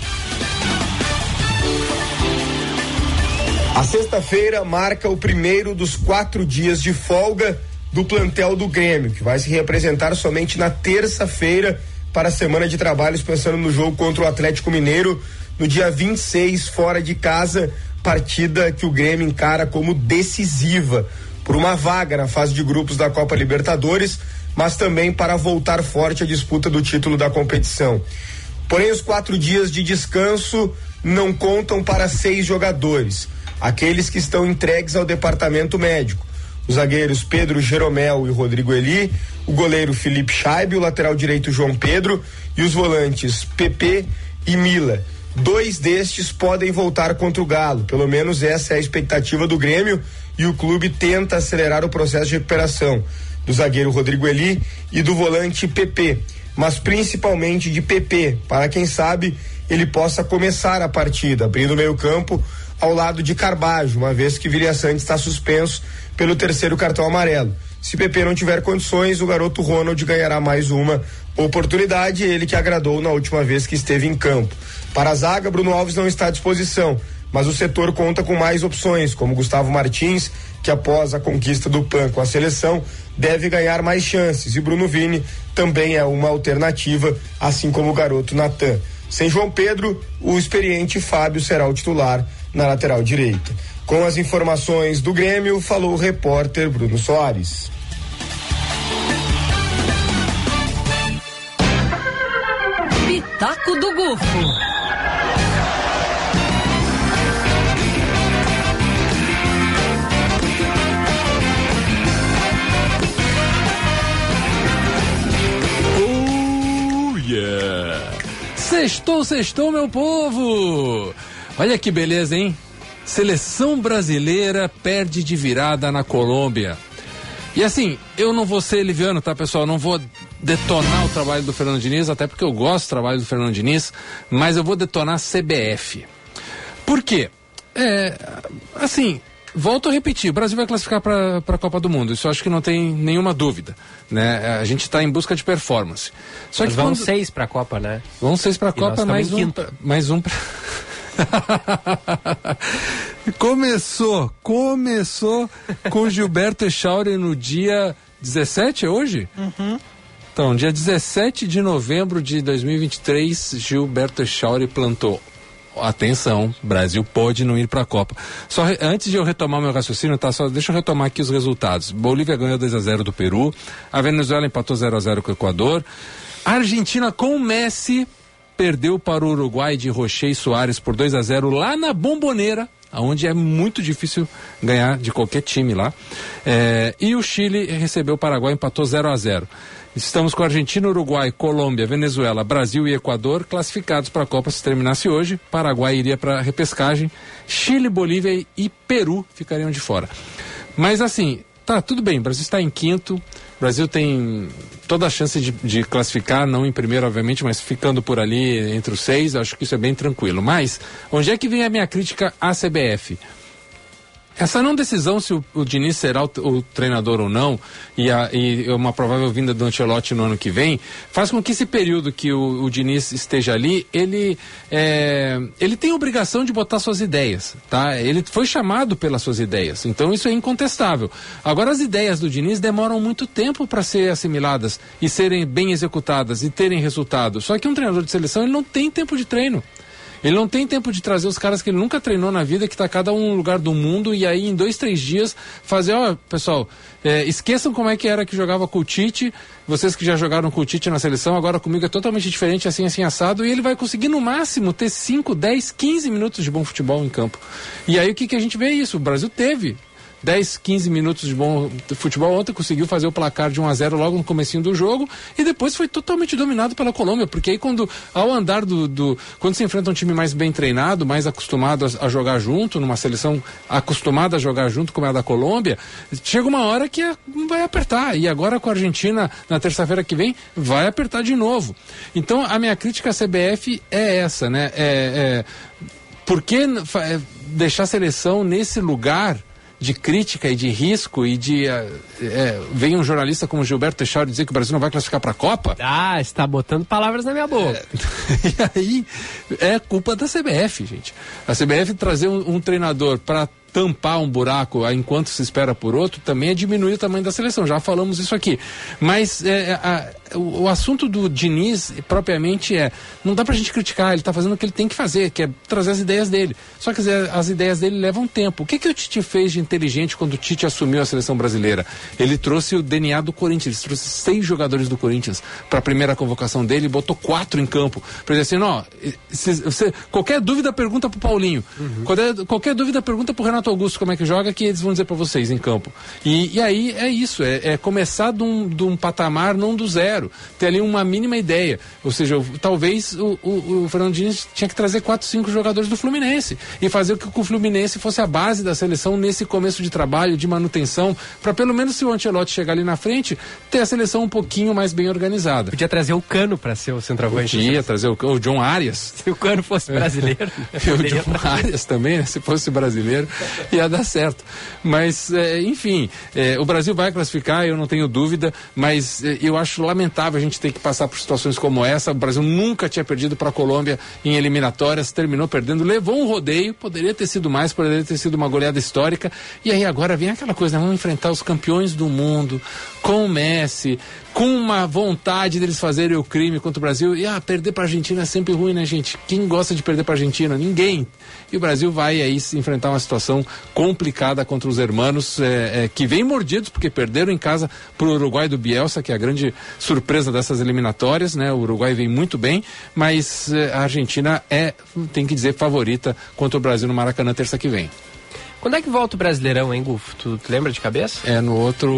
U: A sexta-feira marca o primeiro dos quatro dias de folga do plantel do Grêmio, que vai se representar somente na terça-feira para a semana de trabalhos, pensando no jogo contra o Atlético Mineiro no dia 26, fora de casa, partida que o Grêmio encara como decisiva por uma vaga na fase de grupos da Copa Libertadores mas também para voltar forte à disputa do título da competição. Porém, os quatro dias de descanso não contam para seis jogadores, aqueles que estão entregues ao departamento médico. Os zagueiros Pedro Jeromel e Rodrigo Eli, o goleiro Felipe Scheibe, o lateral direito João Pedro e os volantes PP e Mila. Dois destes podem voltar contra o Galo, pelo menos essa é a expectativa do Grêmio e o clube tenta acelerar o processo de recuperação do zagueiro Rodrigo Eli e do volante PP, mas principalmente de PP, para quem sabe ele possa começar a partida, abrindo o meio-campo ao lado de Carbajo, uma vez que Viria Santos está suspenso pelo terceiro cartão amarelo. Se PP não tiver condições, o garoto Ronald ganhará mais uma oportunidade, ele que agradou na última vez que esteve em campo. Para a zaga, Bruno Alves não está à disposição, mas o setor conta com mais opções, como Gustavo Martins, que após a conquista do PAN com a seleção, deve ganhar mais chances. E Bruno Vini também é uma alternativa, assim como o garoto Natan. Sem João Pedro, o experiente Fábio será o titular na lateral direita. Com as informações do Grêmio, falou o repórter Bruno Soares.
A: Pitaco do Gufo.
D: Sextou, sextou, meu povo! Olha que beleza, hein? Seleção brasileira perde de virada na Colômbia. E assim, eu não vou ser liviano, tá, pessoal? Não vou detonar o trabalho do Fernando Diniz, até porque eu gosto do trabalho do Fernando Diniz, mas eu vou detonar a CBF. Por quê? É, assim, volto a repetir, o Brasil vai classificar para a Copa do Mundo, isso eu acho que não tem nenhuma dúvida. Né? A gente está em busca de performance.
B: Só Mas que vão quando... seis para a Copa, né?
D: Vão seis para a Copa, mais um, mais um pra... começou, começou com Gilberto Echauri no dia 17, é hoje?
C: Uhum.
D: Então, dia 17 de novembro de 2023, Gilberto Echauri plantou. Atenção, Brasil pode não ir para a Copa. Só re, antes de eu retomar meu raciocínio, tá? Só deixa eu retomar aqui os resultados. Bolívia ganhou 2 a 0 do Peru, a Venezuela empatou 0 a 0 com o Equador. A Argentina com o Messi perdeu para o Uruguai de Rocher e Soares por 2 a 0 lá na Bomboneira, onde é muito difícil ganhar de qualquer time lá. É, e o Chile recebeu o Paraguai, empatou 0 a 0 Estamos com Argentina, Uruguai, Colômbia, Venezuela, Brasil e Equador classificados para a Copa se terminasse hoje. Paraguai iria para a repescagem. Chile, Bolívia e Peru ficariam de fora. Mas assim, tá tudo bem. O Brasil está em quinto. O Brasil tem toda a chance de, de, classificar, não em primeiro, obviamente, mas ficando por ali entre os seis. Acho que isso é bem tranquilo. Mas onde é que vem a minha crítica à CBF? Essa não decisão se o, o Diniz será o, o, treinador ou não, e, a, e, uma provável vinda do Ancelotti no ano que vem, faz com que esse período que o, o Diniz esteja ali, ele, é, ele tem obrigação de botar suas ideias, tá? Ele foi chamado pelas suas ideias, então isso é incontestável. Agora, as ideias do Diniz demoram muito tempo para ser assimiladas e serem bem executadas e terem resultado. Só que um treinador de seleção, ele não tem tempo de treino. Ele não tem tempo de trazer os caras que ele nunca treinou na vida, que está cada um lugar do mundo, e aí em dois, três dias fazer, ó, pessoal, é, esqueçam como é que era que jogava com o Tite, vocês que já jogaram com o Tite na seleção, agora comigo é totalmente diferente, assim, assim, assado, e ele vai conseguir no máximo ter 5, 10, 15 minutos de bom futebol em campo. E aí o que, que a gente vê isso? O Brasil teve 10, 15 minutos de bom futebol ontem, conseguiu fazer o placar de 1 a 0 logo no comecinho do jogo e depois foi totalmente dominado pela Colômbia, porque aí quando ao andar do, do quando se enfrenta um time mais bem treinado, mais acostumado a, a, jogar junto, numa seleção acostumada a jogar junto como é a da Colômbia, chega uma hora que é, vai apertar e agora com a Argentina na terça-feira que vem vai apertar de novo. Então a minha crítica à CBF é essa, né? É, é por que é, deixar a seleção nesse lugar de crítica e de risco e de. É, é, vem um jornalista como Gilberto Teixeira dizer que o Brasil não vai classificar para a Copa.
B: Ah, está botando palavras na minha boca.
D: É, e aí é culpa da CBF, gente. A CBF trazer um, um treinador para tampar um buraco enquanto se espera por outro também é diminuir o tamanho da seleção. Já falamos isso aqui. Mas é, a, o, o, assunto do Diniz propriamente é não dá pra gente criticar, ele está fazendo o que ele tem que fazer, que é trazer as ideias dele. Só que as, as ideias dele levam tempo. O que, que o Tite fez de inteligente quando o Tite assumiu a seleção brasileira? Ele trouxe o DNA do Corinthians, ele trouxe seis jogadores do Corinthians para a primeira convocação dele e botou quatro em campo. Para dizer assim, ó, qualquer dúvida pergunta pro Paulinho. Uhum. Qualquer, qualquer dúvida pergunta pro Renato Renato Augusto como é que joga, que eles vão dizer para vocês em campo. E, e aí é isso, é, é, começar de um, de um patamar, não do zero. Ter ali uma mínima ideia. Ou seja, talvez o, o, o Fernando Diniz tinha que trazer quatro, cinco jogadores do Fluminense e fazer com que o Fluminense fosse a base da seleção nesse começo de trabalho, de manutenção, para pelo menos se o Ancelotti chegar ali na frente, ter a seleção um pouquinho mais bem organizada.
B: Podia trazer o Cano para ser o centroavante.
D: Podia trazer o, o John Arias.
B: Se o Cano fosse brasileiro.
D: o John Arias também, né? se fosse brasileiro. ia dar certo. Mas, é, enfim, é, o Brasil vai classificar, eu não tenho dúvida, mas é, eu acho lamentável a gente ter que passar por situações como essa. O Brasil nunca tinha perdido para a Colômbia em eliminatórias, terminou perdendo, levou um rodeio, poderia ter sido mais, poderia ter sido uma goleada histórica. E aí agora vem aquela coisa, né? vamos enfrentar os campeões do mundo com o Messi, com uma vontade deles fazerem o crime contra o Brasil. E ah, perder para a Argentina é sempre ruim, né, gente? Quem gosta de perder para a Argentina? Ninguém. E o Brasil vai aí se enfrentar uma situação complicada contra os hermanos é, é, que vêm mordidos porque perderam em casa para o Uruguai do Bielsa, que é a grande surpresa dessas eliminatórias, né? O Uruguai vem muito bem, mas é, a Argentina é, tem que dizer, favorita contra o Brasil no Maracanã terça que vem.
B: Quando é que volta o Brasileirão, hein, Gufo? Tu, tu lembra de cabeça?
D: É no outro.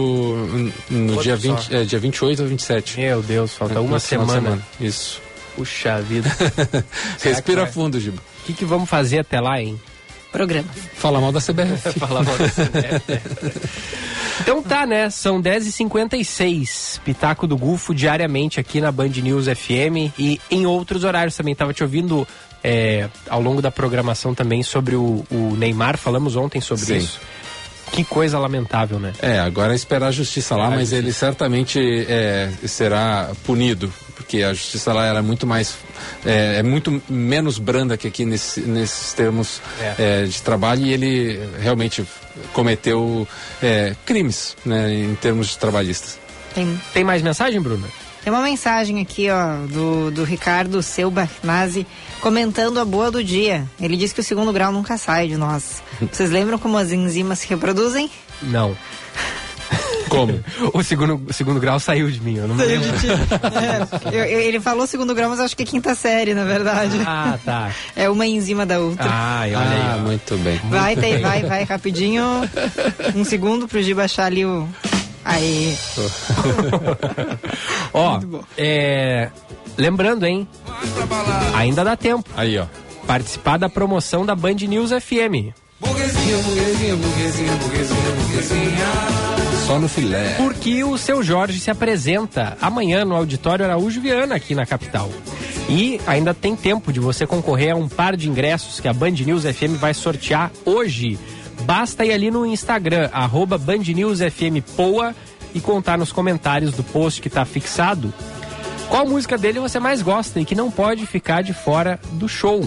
D: No outro dia, 20, é, dia 28 ou 27.
B: Meu Deus, falta é, uma semana. semana.
D: Isso.
B: Puxa vida.
D: Respira fundo, Giba.
B: O que, que vamos fazer até lá, hein?
C: Programa.
D: Fala mal da CBF.
B: Fala mal da CBF. Então tá, né? São 10h56. Pitaco do Gufo diariamente aqui na Band News FM e em outros horários também. Tava te ouvindo é, ao longo da programação também sobre o, o Neymar. Falamos ontem sobre
D: Sim.
B: isso. Que coisa lamentável, né?
D: É, agora é esperar a justiça lá,
B: a
D: mas ele
B: justiça.
D: certamente é, será punido, porque a justiça lá era muito mais, é, é muito menos branda que aqui nesse- nesses termos
B: É.
D: é, de trabalho e ele realmente cometeu é, crimes, né, em termos de trabalhistas.
C: Tem,
B: Tem mais mensagem, Bruna?
C: Tem uma mensagem aqui, ó, do, do Ricardo Seu Barnazzi comentando a boa do dia. Ele diz que o segundo grau nunca sai de nós. Vocês lembram como as enzimas se reproduzem?
B: Não.
D: Como?
B: o segundo, o segundo grau saiu de mim, eu não me
C: Saiu
B: lembro.
C: de ti. É, eu- eu- ele falou segundo grau, mas acho que é quinta série, na verdade.
B: Ah, tá.
C: É uma enzima da outra.
B: Ai, olha
D: ah,
B: aí. ó.
D: muito bem.
C: Vai, tem, vai, vai, rapidinho. Um segundo pro Gi baixar ali o. Aí.
B: Ó, é, lembrando, hein? Ainda dá tempo.
D: Aí, ó.
B: Participar da promoção da Band News FM.
D: Só no filé.
B: Porque o seu Jorge se apresenta amanhã no Auditório Araújo Viana, aqui na capital. E ainda tem tempo de você concorrer a um par de ingressos que a Band News FM vai sortear hoje. Basta ir ali no Instagram, arroba Band News FM Poa, e contar nos comentários do post que está fixado qual música dele você mais gosta e que não pode ficar de fora do show.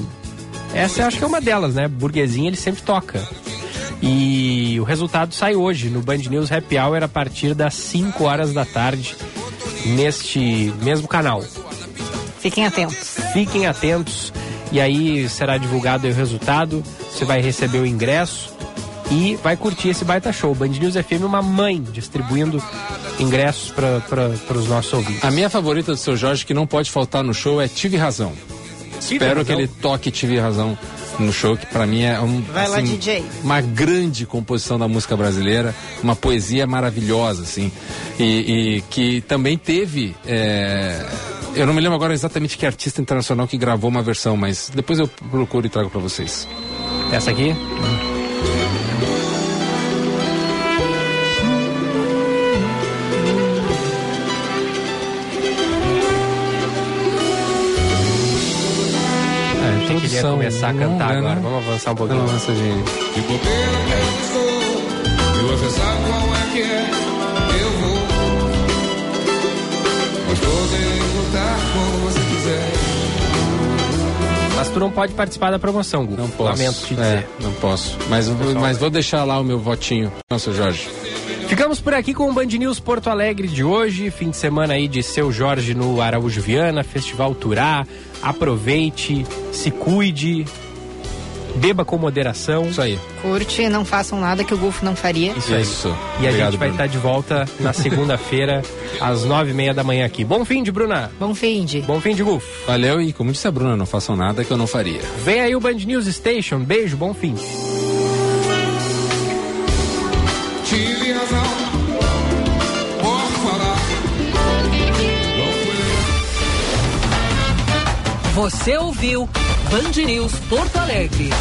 B: Essa eu acho que é uma delas, né? Burguesinha ele sempre toca. E o resultado sai hoje no Band News Happy Hour a partir das 5 horas da tarde neste mesmo canal.
C: Fiquem atentos.
B: Fiquem atentos e aí será divulgado o resultado. Você vai receber o ingresso e vai curtir esse baita show. Band News FM uma mãe distribuindo ingressos para os nossos ouvintes.
D: A minha favorita do seu Jorge, que não pode faltar no show, é Tive Razão. Espero
B: Razão?
D: que ele toque Tive Razão no show, que pra mim é um,
C: Vai lá, DJ.
D: uma grande composição da música brasileira, uma poesia maravilhosa, assim, e, e que também teve. é, eu não me lembro agora exatamente que artista internacional que gravou uma versão, mas depois eu procuro e trago pra vocês.
B: Essa aqui? Ah, eu achei que ele ia começar a cantar agora.
D: né?
B: Vamos avançar um pouquinho.
D: Avança, gente.
J: De bobeira que eu estou, e você sabe qual é que é, eu vou. Mas poder lutar quando você quiser.
B: Mas tu não pode participar da promoção, Gu.
D: Não posso.
B: Lamento te
D: É,
B: dizer.
D: não posso. Mas, mas vou deixar lá o meu votinho. Não, seu Jorge.
B: Ficamos por aqui com o Band News Porto Alegre de hoje, fim de semana aí de Seu Jorge no Araújo Viana, Festival Turá. Aproveite, se cuide, beba com moderação.
D: Isso aí.
C: Curte, não façam nada que o Gulfo não faria.
B: Isso aí.
D: Isso.
B: E a
D: Obrigado,
B: gente vai
D: Bruno.
B: estar de volta na segunda-feira, às nove e meia da manhã aqui. Bom fim de Bruna.
C: Bom fim de.
B: Bom fim de Guf.
D: Valeu e como disse a Bruna, não façam nada que eu não faria.
B: Vem aí o Band News Station. Beijo, bom fim.
A: Você ouviu Band News Porto Alegre.